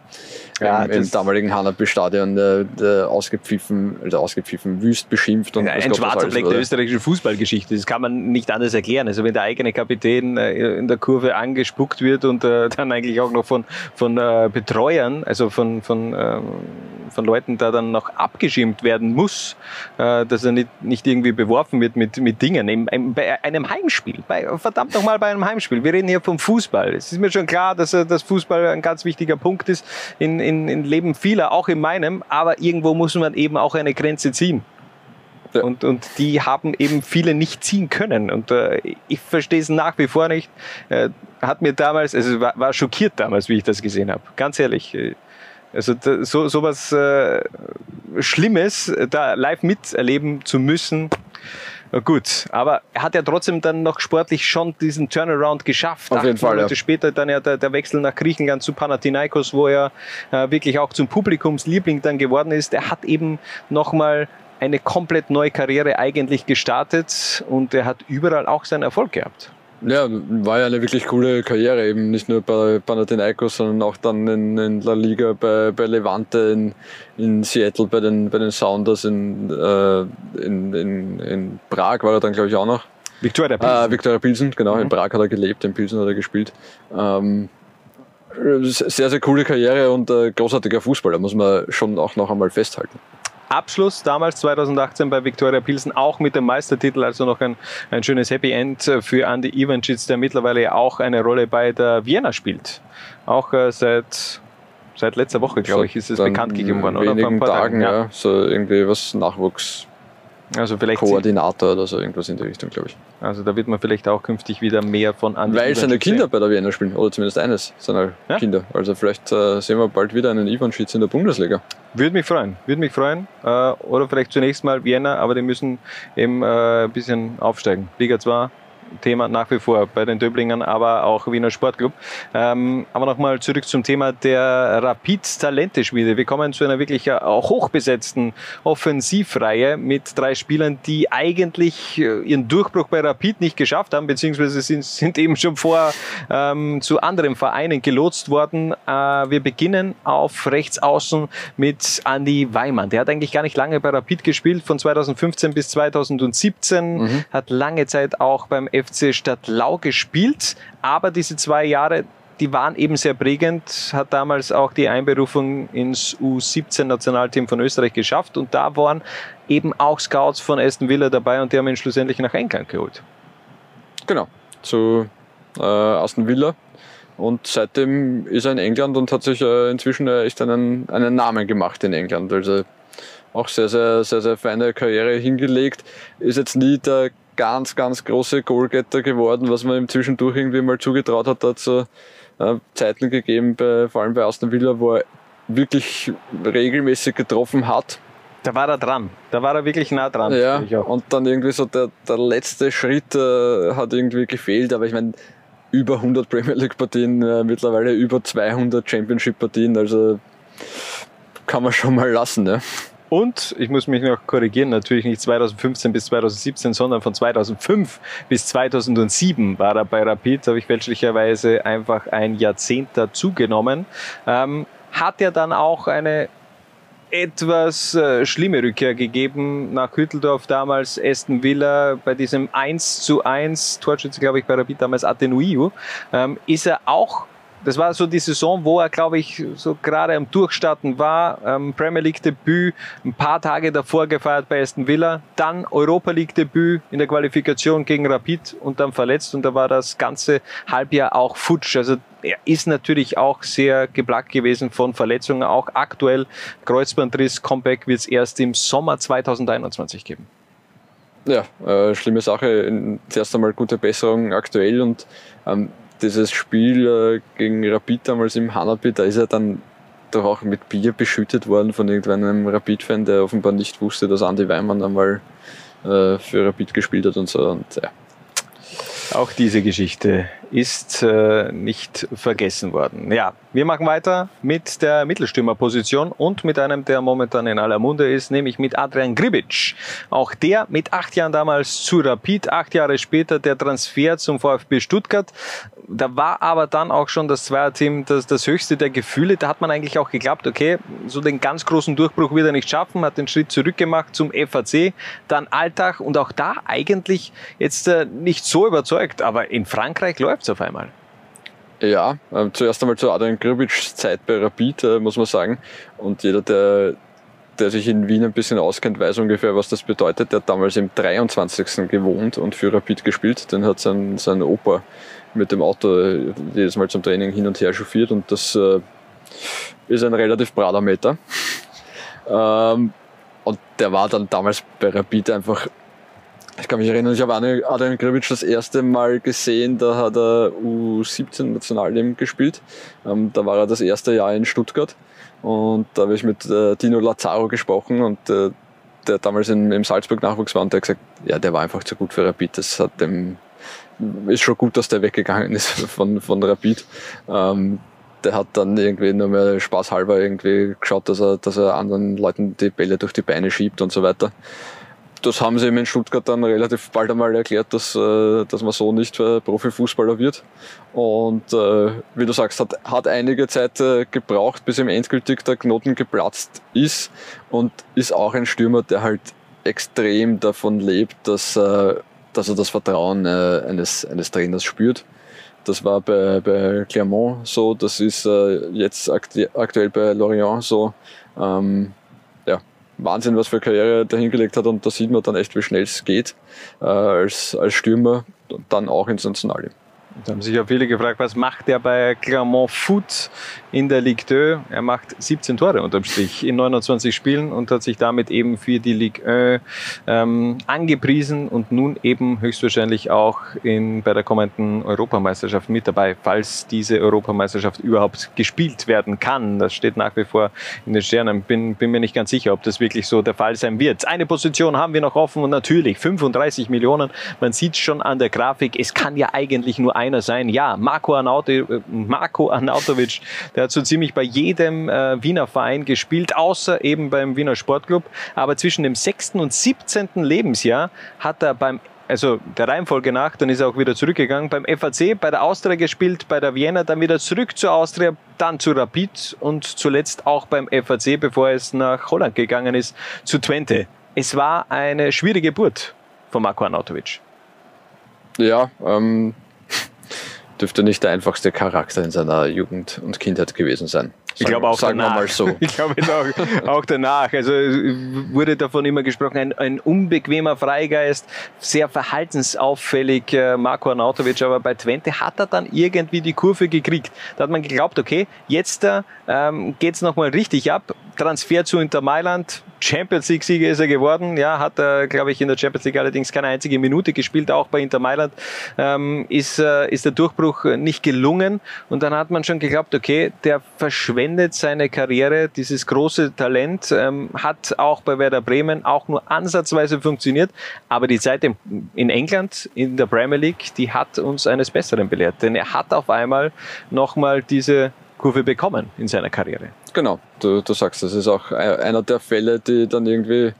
ja, im, im damaligen Hanapi-Stadion äh, ausgepfiffen, also ausgepfiffen, wüst beschimpft. Und ein schwarzer Fleck der österreichischen Fußballgeschichte. Das kann man nicht anders erklären. Also wenn der eigene Kapitän äh, in der Kurve angespuckt wird und äh, dann eigentlich auch noch von, von äh, Betreuern, also von, von, von Leuten da dann noch abgeschirmt werden muss, dass er nicht, nicht irgendwie beworfen wird mit, mit Dingen. Im, im, bei einem Heimspiel, bei, verdammt nochmal bei einem Heimspiel. Wir reden hier vom Fußball. Es ist mir schon klar, dass, dass Fußball ein ganz wichtiger Punkt ist in, in, in Leben vieler, auch in meinem, aber irgendwo muss man eben auch eine Grenze ziehen. Und, und die haben eben viele nicht ziehen können. Und äh, ich verstehe es nach wie vor nicht. Äh, hat mir damals, also war, war schockiert damals, wie ich das gesehen habe. Ganz ehrlich. Äh, also da, so sowas äh, Schlimmes da live miterleben zu müssen. Gut, aber er hat ja trotzdem dann noch sportlich schon diesen Turnaround geschafft. Auf jeden Fall. Monate ja. später dann ja der, der, Wechsel nach Griechenland zu Panathinaikos, wo er äh, wirklich auch zum Publikumsliebling dann geworden ist. Er hat eben nochmal eine komplett neue Karriere eigentlich gestartet und er hat überall auch seinen Erfolg gehabt. Ja, war ja eine wirklich coole Karriere, eben nicht nur bei Panathinaikos, sondern auch dann in, in La Liga bei, bei Levante, in, in Seattle bei den, bei den Sounders, in, äh, in, in, in Prag war er dann, glaube ich, auch noch. Victoria Pilsen. Äh, Victoria Pilsen, genau, mhm. in Prag hat er gelebt, in Pilsen hat er gespielt. Ähm, sehr, sehr coole Karriere und äh, großartiger Fußballer, muss man schon auch noch einmal festhalten. Abschluss damals 2018 bei Viktoria Pilsen auch mit dem Meistertitel, also noch ein, ein schönes Happy End für Andy Ivancic, der mittlerweile auch eine Rolle bei der Vienna spielt. Auch äh, seit seit letzter Woche, glaube ich, ist es bekannt gegeben worden, oder? Vor ein paar Tagen, Tagen ja. ja. So irgendwie was Nachwuchs Also vielleicht Koordinator oder so, irgendwas in die Richtung, glaube ich. Also da wird man vielleicht auch künftig wieder mehr von Andi Weil seine Kinder bei der Wiener spielen, oder zumindest eines seiner ja? Kinder. Also vielleicht äh, sehen wir bald wieder einen Ivan Schitz in der Bundesliga. Würde mich freuen, würde mich freuen. Äh, oder vielleicht zunächst mal Vienna, aber die müssen eben äh, ein bisschen aufsteigen. Liga 2 Thema nach wie vor bei den Döblingern, aber auch Wiener Sportclub. Ähm, aber nochmal zurück zum Thema der Rapid-Talenteschmiede. Wir kommen zu einer wirklich äh, hochbesetzten Offensivreihe mit drei Spielern, die eigentlich äh, ihren Durchbruch bei Rapid nicht geschafft haben, beziehungsweise sind, sind eben schon vor ähm, zu anderen Vereinen gelotst worden. Äh, wir beginnen auf rechts außen mit Andy Weimann. Der hat eigentlich gar nicht lange bei Rapid gespielt, von 2015 bis 2017, mhm. hat lange Zeit auch beim FC Stadtlau gespielt, aber diese zwei Jahre, die waren eben sehr prägend, hat damals auch die Einberufung ins U17-Nationalteam von Österreich geschafft und da waren eben auch Scouts von Aston Villa dabei und die haben ihn schlussendlich nach England geholt. Genau, zu äh, Aston Villa. Und seitdem ist er in England und hat sich äh, inzwischen äh, echt einen, einen Namen gemacht in England. Also auch sehr, sehr, sehr, sehr feine Karriere hingelegt. Ist jetzt nie der ganz, ganz große Goalgetter geworden, was man ihm zwischendurch irgendwie mal zugetraut hat. Da hat so äh, Zeiten gegeben, bei, vor allem bei Aston Villa, wo er wirklich regelmäßig getroffen hat. Da war er dran. Da war er wirklich nah dran. Ja, und dann irgendwie so der, der letzte Schritt äh, hat irgendwie gefehlt. Aber ich meine, über 100 Premier League Partien, äh, mittlerweile über 200 Championship Partien. Also kann man schon mal lassen. Ne? Und ich muss mich noch korrigieren, natürlich nicht 2015 bis 2017, sondern von 2005 bis 2007 war er bei Rapid, habe ich fälschlicherweise einfach ein Jahrzehnt dazugenommen. Ähm, hat er dann auch eine etwas äh, schlimme Rückkehr gegeben nach Hütteldorf damals, Aston Villa bei diesem 1 zu 1 Torschütze, glaube ich, bei Rapid damals Atenuiu, ähm, ist er auch das war so die Saison, wo er, glaube ich, so gerade am Durchstarten war. Ähm, Premier League Debüt, ein paar Tage davor gefeiert bei Aston Villa, dann Europa League Debüt in der Qualifikation gegen Rapid und dann verletzt und da war das ganze Halbjahr auch futsch. Also er ist natürlich auch sehr geplagt gewesen von Verletzungen, auch aktuell Kreuzbandriss, Comeback wird es erst im Sommer 2021 geben. Ja, äh, schlimme Sache. Zuerst einmal gute Besserung aktuell und ähm, dieses Spiel äh, gegen Rapid damals im Hanabi, da ist er dann doch auch mit Bier beschüttet worden von irgendeinem Rapid-Fan, der offenbar nicht wusste, dass Andy Weimann einmal äh, für Rapid gespielt hat und so. Und, ja. Auch diese Geschichte ist äh, nicht vergessen worden. Ja, wir machen weiter mit der Mittelstürmerposition und mit einem, der momentan in aller Munde ist, nämlich mit Adrian Gribic. Auch der mit acht Jahren damals zu Rapid, acht Jahre später der Transfer zum VfB Stuttgart. Da war aber dann auch schon das Zweierteam das, das höchste der Gefühle. Da hat man eigentlich auch geglaubt, okay, so den ganz großen Durchbruch wird er nicht schaffen, hat den Schritt zurückgemacht zum FAC, dann Alltag und auch da eigentlich jetzt äh, nicht so überzeugt, aber in Frankreich läuft es auf einmal. Ja, äh, zuerst einmal zu Adrian Grbics Zeit bei Rapid, äh, muss man sagen. Und jeder, der, der sich in Wien ein bisschen auskennt, weiß ungefähr, was das bedeutet. Der hat damals im 23. gewohnt und für Rapid gespielt. Den hat sein, sein Opa mit dem Auto äh, jedes Mal zum Training hin und her chauffiert und das äh, ist ein relativ brader Meter. ähm, und der war dann damals bei Rapid einfach ich kann mich erinnern, ich habe Adrian Gribic das erste Mal gesehen, da hat er U17 Nationalteam gespielt. Ähm, da war er das erste Jahr in Stuttgart und da habe ich mit äh, Dino Lazaro gesprochen und äh, der damals im Salzburg Nachwuchs war und der hat gesagt, ja, der war einfach zu gut für Rapid. Das hat dem, ist schon gut, dass der weggegangen ist von, von Rapid. Ähm, der hat dann irgendwie nur mehr spaßhalber irgendwie geschaut, dass er, dass er anderen Leuten die Bälle durch die Beine schiebt und so weiter das haben sie ihm in Stuttgart dann relativ bald einmal erklärt, dass, äh, dass man so nicht Profifußballer wird. Und äh, wie du sagst, hat, hat einige Zeit äh, gebraucht, bis ihm endgültig der Knoten geplatzt ist und ist auch ein Stürmer, der halt extrem davon lebt, dass, äh, dass er das Vertrauen äh, eines, eines Trainers spürt. Das war bei, bei Clermont so, das ist äh, jetzt aktuell bei Lorient so. Ähm, Wahnsinn, was für eine Karriere der hingelegt hat und da sieht man dann echt, wie schnell es geht äh, als, als Stürmer dann auch ins Nationale. Da haben sich ja viele gefragt, was macht er bei Clermont Foot in der Ligue 2? Er macht 17 Tore unterm Strich in 29 Spielen und hat sich damit eben für die Ligue 1 ähm, angepriesen und nun eben höchstwahrscheinlich auch in, bei der kommenden Europameisterschaft mit dabei, falls diese Europameisterschaft überhaupt gespielt werden kann. Das steht nach wie vor in den Sternen. Bin, bin mir nicht ganz sicher, ob das wirklich so der Fall sein wird. Eine Position haben wir noch offen und natürlich 35 Millionen. Man sieht schon an der Grafik, es kann ja eigentlich nur einer sein. Ja, Marco, Arnauto, äh, Marco Arnautovic, der hat so ziemlich bei jedem äh, Wiener Verein gespielt, außer eben beim Wiener Sportclub. Aber zwischen dem 6. und 17. Lebensjahr hat er beim also der Reihenfolge nach, dann ist er auch wieder zurückgegangen beim FAC, bei der Austria gespielt, bei der Vienna, dann wieder zurück zur Austria, dann zu Rapid und zuletzt auch beim FAC, bevor es nach Holland gegangen ist, zu Twente. Es war eine schwierige Geburt von Marko Arnautovic. Ja, ähm, dürfte nicht der einfachste Charakter in seiner Jugend und Kindheit gewesen sein. Ich glaube auch sagen danach. wir mal so. Ich glaube auch, auch danach. Also wurde davon immer gesprochen, ein, ein unbequemer Freigeist, sehr verhaltensauffällig äh, Marco Arnautovic, aber bei Twente hat er dann irgendwie die Kurve gekriegt. Da hat man geglaubt, okay, jetzt ähm, geht's noch nochmal richtig ab. Transfer zu Inter Mailand, Champions League Sieger ist er geworden. Ja, hat er, glaube ich, in der Champions League allerdings keine einzige Minute gespielt, auch bei Inter Mailand ähm, ist, äh, ist der Durchbruch nicht gelungen. Und dann hat man schon geglaubt, okay, der verschwendet seine Karriere, dieses große Talent, ähm, hat auch bei Werder Bremen auch nur ansatzweise funktioniert. Aber die Zeit in, in England, in der Premier League, die hat uns eines Besseren belehrt. Denn er hat auf einmal nochmal diese Kurve bekommen in seiner Karriere. Genau, du, du sagst, das ist auch einer der Fälle, die dann irgendwie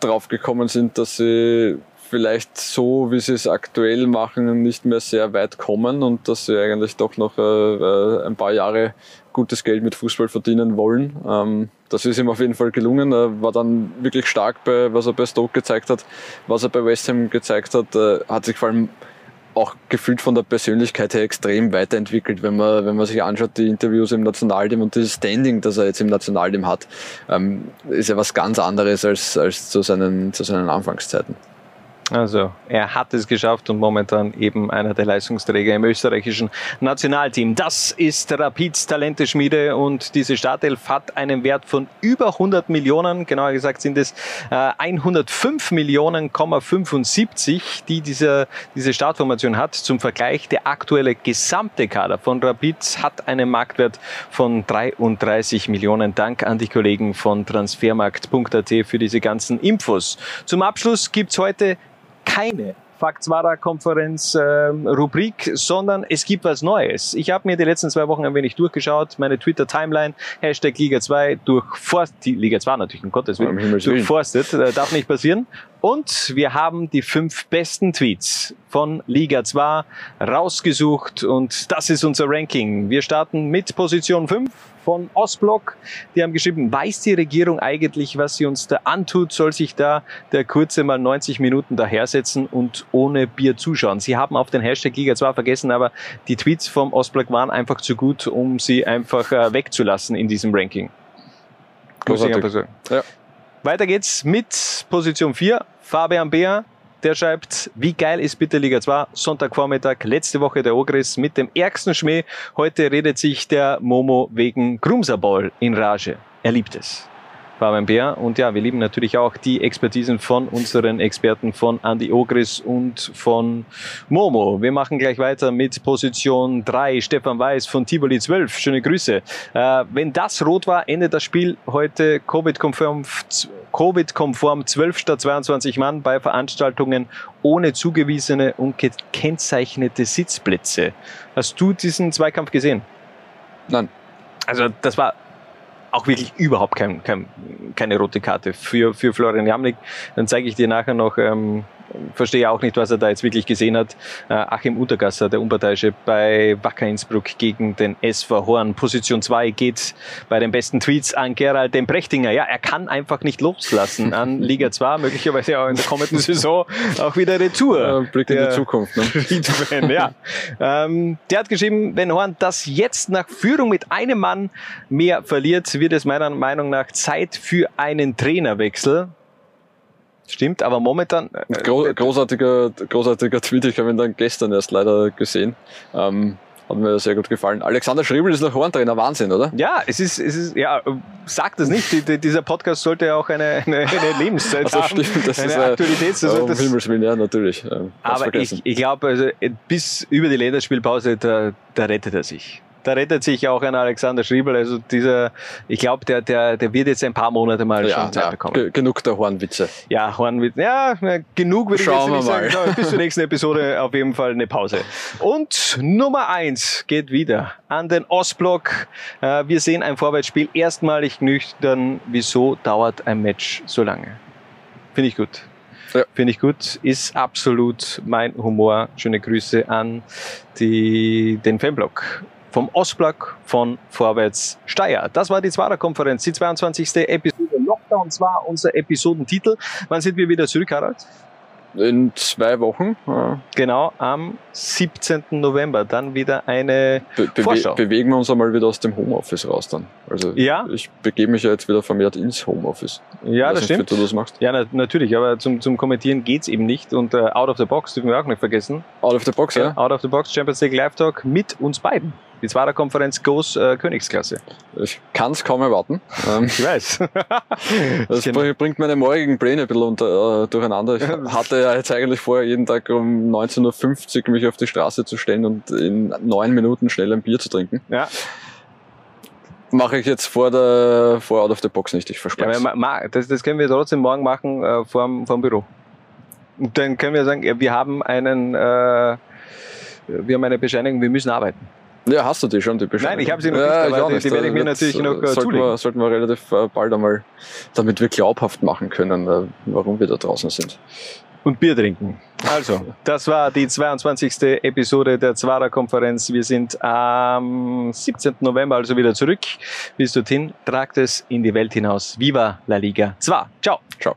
draufgekommen sind, dass sie vielleicht so, wie sie es aktuell machen, nicht mehr sehr weit kommen und dass sie eigentlich doch noch äh, äh ein paar Jahre gutes Geld mit Fußball verdienen wollen. Ähm, das ist ihm auf jeden Fall gelungen. Er war dann wirklich stark bei, was er bei Stoke gezeigt hat, was er bei West Ham gezeigt hat, äh, hat sich vor allem auch gefühlt von der Persönlichkeit her extrem weiterentwickelt, wenn man, wenn man sich anschaut, die Interviews im Nationalteam und dieses Standing, das er jetzt im Nationalteam hat, ähm, ist ja was ganz anderes als, als zu, seinen, zu seinen Anfangszeiten. Also er hat es geschafft und momentan eben einer der Leistungsträger im österreichischen Nationalteam. Das ist Rapids Talenteschmiede und diese Startelf hat einen Wert von über 100 Millionen, genauer gesagt sind es äh, 105 Millionen, 75, die diese, diese Startformation hat. Zum Vergleich, der aktuelle gesamte Kader von Rapids hat einen Marktwert von 33 Millionen. Dank an die Kollegen von transfermarkt.at für diese ganzen Infos. Zum Abschluss gibt's heute keine Faktswara-Konferenz ähm, Rubrik, sondern es gibt was Neues. Ich habe mir die letzten zwei Wochen ein wenig durchgeschaut, meine Twitter-Timeline, Hashtag Liga 2 durchforstet, die Liga 2 natürlich, um Gottes Willen, durchforstet, äh, darf nicht passieren. Und wir haben die fünf besten Tweets von Liga 2 rausgesucht und das ist unser Ranking. Wir starten mit Position 5 von Ostblock. Die haben geschrieben, weiß die Regierung eigentlich, was sie uns da antut? Soll sich da der Kurze mal 90 Minuten dahersetzen und ohne Bier zuschauen? Sie haben auf den Hashtag Liga 2 vergessen, aber die Tweets vom Ostblock waren einfach zu gut, um sie einfach äh, wegzulassen in diesem Ranking. Großartig. Ja. Weiter geht's mit Position 4. Fabian Beer, der schreibt, wie geil ist bitte Liga 2? Sonntagvormittag, letzte Woche der Ogris mit dem ärgsten Schmäh. Heute redet sich der Momo wegen Grumserball in Rage. Er liebt es. Fabian Bär. Und ja, wir lieben natürlich auch die Expertisen von unseren Experten von Andy Ogris und von Momo. Wir machen gleich weiter mit Position 3, Stefan Weiß von Tivoli 12. Schöne Grüße. Äh, wenn das rot war, endet das Spiel heute Covid-konform Covid-konform 12 statt 22 Mann bei Veranstaltungen ohne zugewiesene und gekennzeichnete Sitzplätze. Hast du diesen Zweikampf gesehen? Nein. Also das war auch wirklich überhaupt kein, kein, keine rote Karte für, für Florian Jamnik. Dann zeige ich dir nachher noch ähm, verstehe auch nicht, was er da jetzt wirklich gesehen hat. Äh, Achim Untergasser, der Unparteiische bei Wacker Innsbruck gegen den SV Horn. Position 2 geht bei den besten Tweets an Gerald den Brechtinger. Ja, er kann einfach nicht loslassen an Liga 2, möglicherweise auch in der kommenden Saison auch wieder Retour. Blick in die Zukunft. Ne? ja. ähm, der hat geschrieben, wenn Horn das jetzt nach Führung mit einem Mann mehr verliert, wird es meiner Meinung nach Zeit für einen Trainerwechsel. Stimmt, aber momentan. Äh, Gro großartiger, großartiger Tweet, ich habe ihn dann gestern erst leider gesehen. Ähm, hat mir sehr gut gefallen. Alexander Schriebel ist noch Horntrainer, Wahnsinn, oder? Ja, es ist, es ist, ja, sag das nicht. Die, die, dieser Podcast sollte ja auch eine, eine, eine Lebenszeit also, haben. Stimmt, das eine ist Aktualität. Äh, um das, Himmels Willen, ja, natürlich. Ähm, aber ich, ich glaube, also, bis über die Länderspielpause, da, da rettet er sich da rettet sich auch ein Alexander Schriebel. Also dieser, ich glaube, der, der, der wird jetzt ein paar Monate mal ja, schon Zeit ja, bekommen. Genug der Hornwitze. Ja, Hornwitze. Ja, genug würde ich Schauen jetzt nicht mal. sagen. Bis zur nächsten Episode auf jeden Fall eine Pause. Und Nummer eins geht wieder an den Ostblock. Äh, wir sehen ein Vorwärtsspiel erstmalig nüchtern. Wieso dauert ein Match so lange? Finde ich gut. Ja. Finde ich gut. Ist absolut mein Humor. Schöne Grüße an die, den Fanblock vom Ostblock von Vorwärts Steyr. Das war die Zwarer-Konferenz, die 22. Episode. Lockdown war unser Episodentitel. Wann sind wir wieder zurück, Harald? In zwei Wochen. Ja. Genau, am 17. November. Dann wieder eine Be Bewe Vorschau. Bewegen wir uns einmal wieder aus dem Homeoffice raus dann. Also ja. ich begebe mich ja jetzt wieder vermehrt ins Homeoffice. Ja, das nicht, stimmt. Wie du das machst. Ja, na, natürlich, aber zum, zum Kommentieren geht's eben nicht. Und äh, Out of the Box dürfen wir auch nicht vergessen. Out of the Box, ja. Out of the Box Champions League Live Talk mit uns beiden. Die zweite Konferenz Goes äh, Königsklasse. Ich kann es kaum erwarten. Ähm, ich weiß. das bringt meine morgigen Pläne ein bisschen unter, äh, durcheinander. Ich hatte ja jetzt eigentlich vorher jeden Tag um 19.50 Uhr mich auf die Straße zu stellen und in neun Minuten schnell ein Bier zu trinken. Ja. Mache ich jetzt vor der vor Out of the Box nicht, ich verspreche ja, das, das können wir trotzdem morgen machen äh, vorm, vorm Büro. Und dann können wir sagen, wir haben einen, äh, wir haben eine Bescheinigung, wir müssen arbeiten. Ja, hast du die schon, die Bescheinigung? Nein, ich habe sie noch ja, nicht, aber die, die werde ich mir natürlich noch äh, sollten zulegen. Wir, sollten wir relativ äh, bald einmal, damit wir glaubhaft machen können, äh, warum wir da draußen sind. Und Bier trinken. Also, das war die 22. Episode der Zwarer-Konferenz. Wir sind am 17. November also wieder zurück. Bis dorthin, tragt es in die Welt hinaus. Viva la Liga 2. Ciao. Ciao.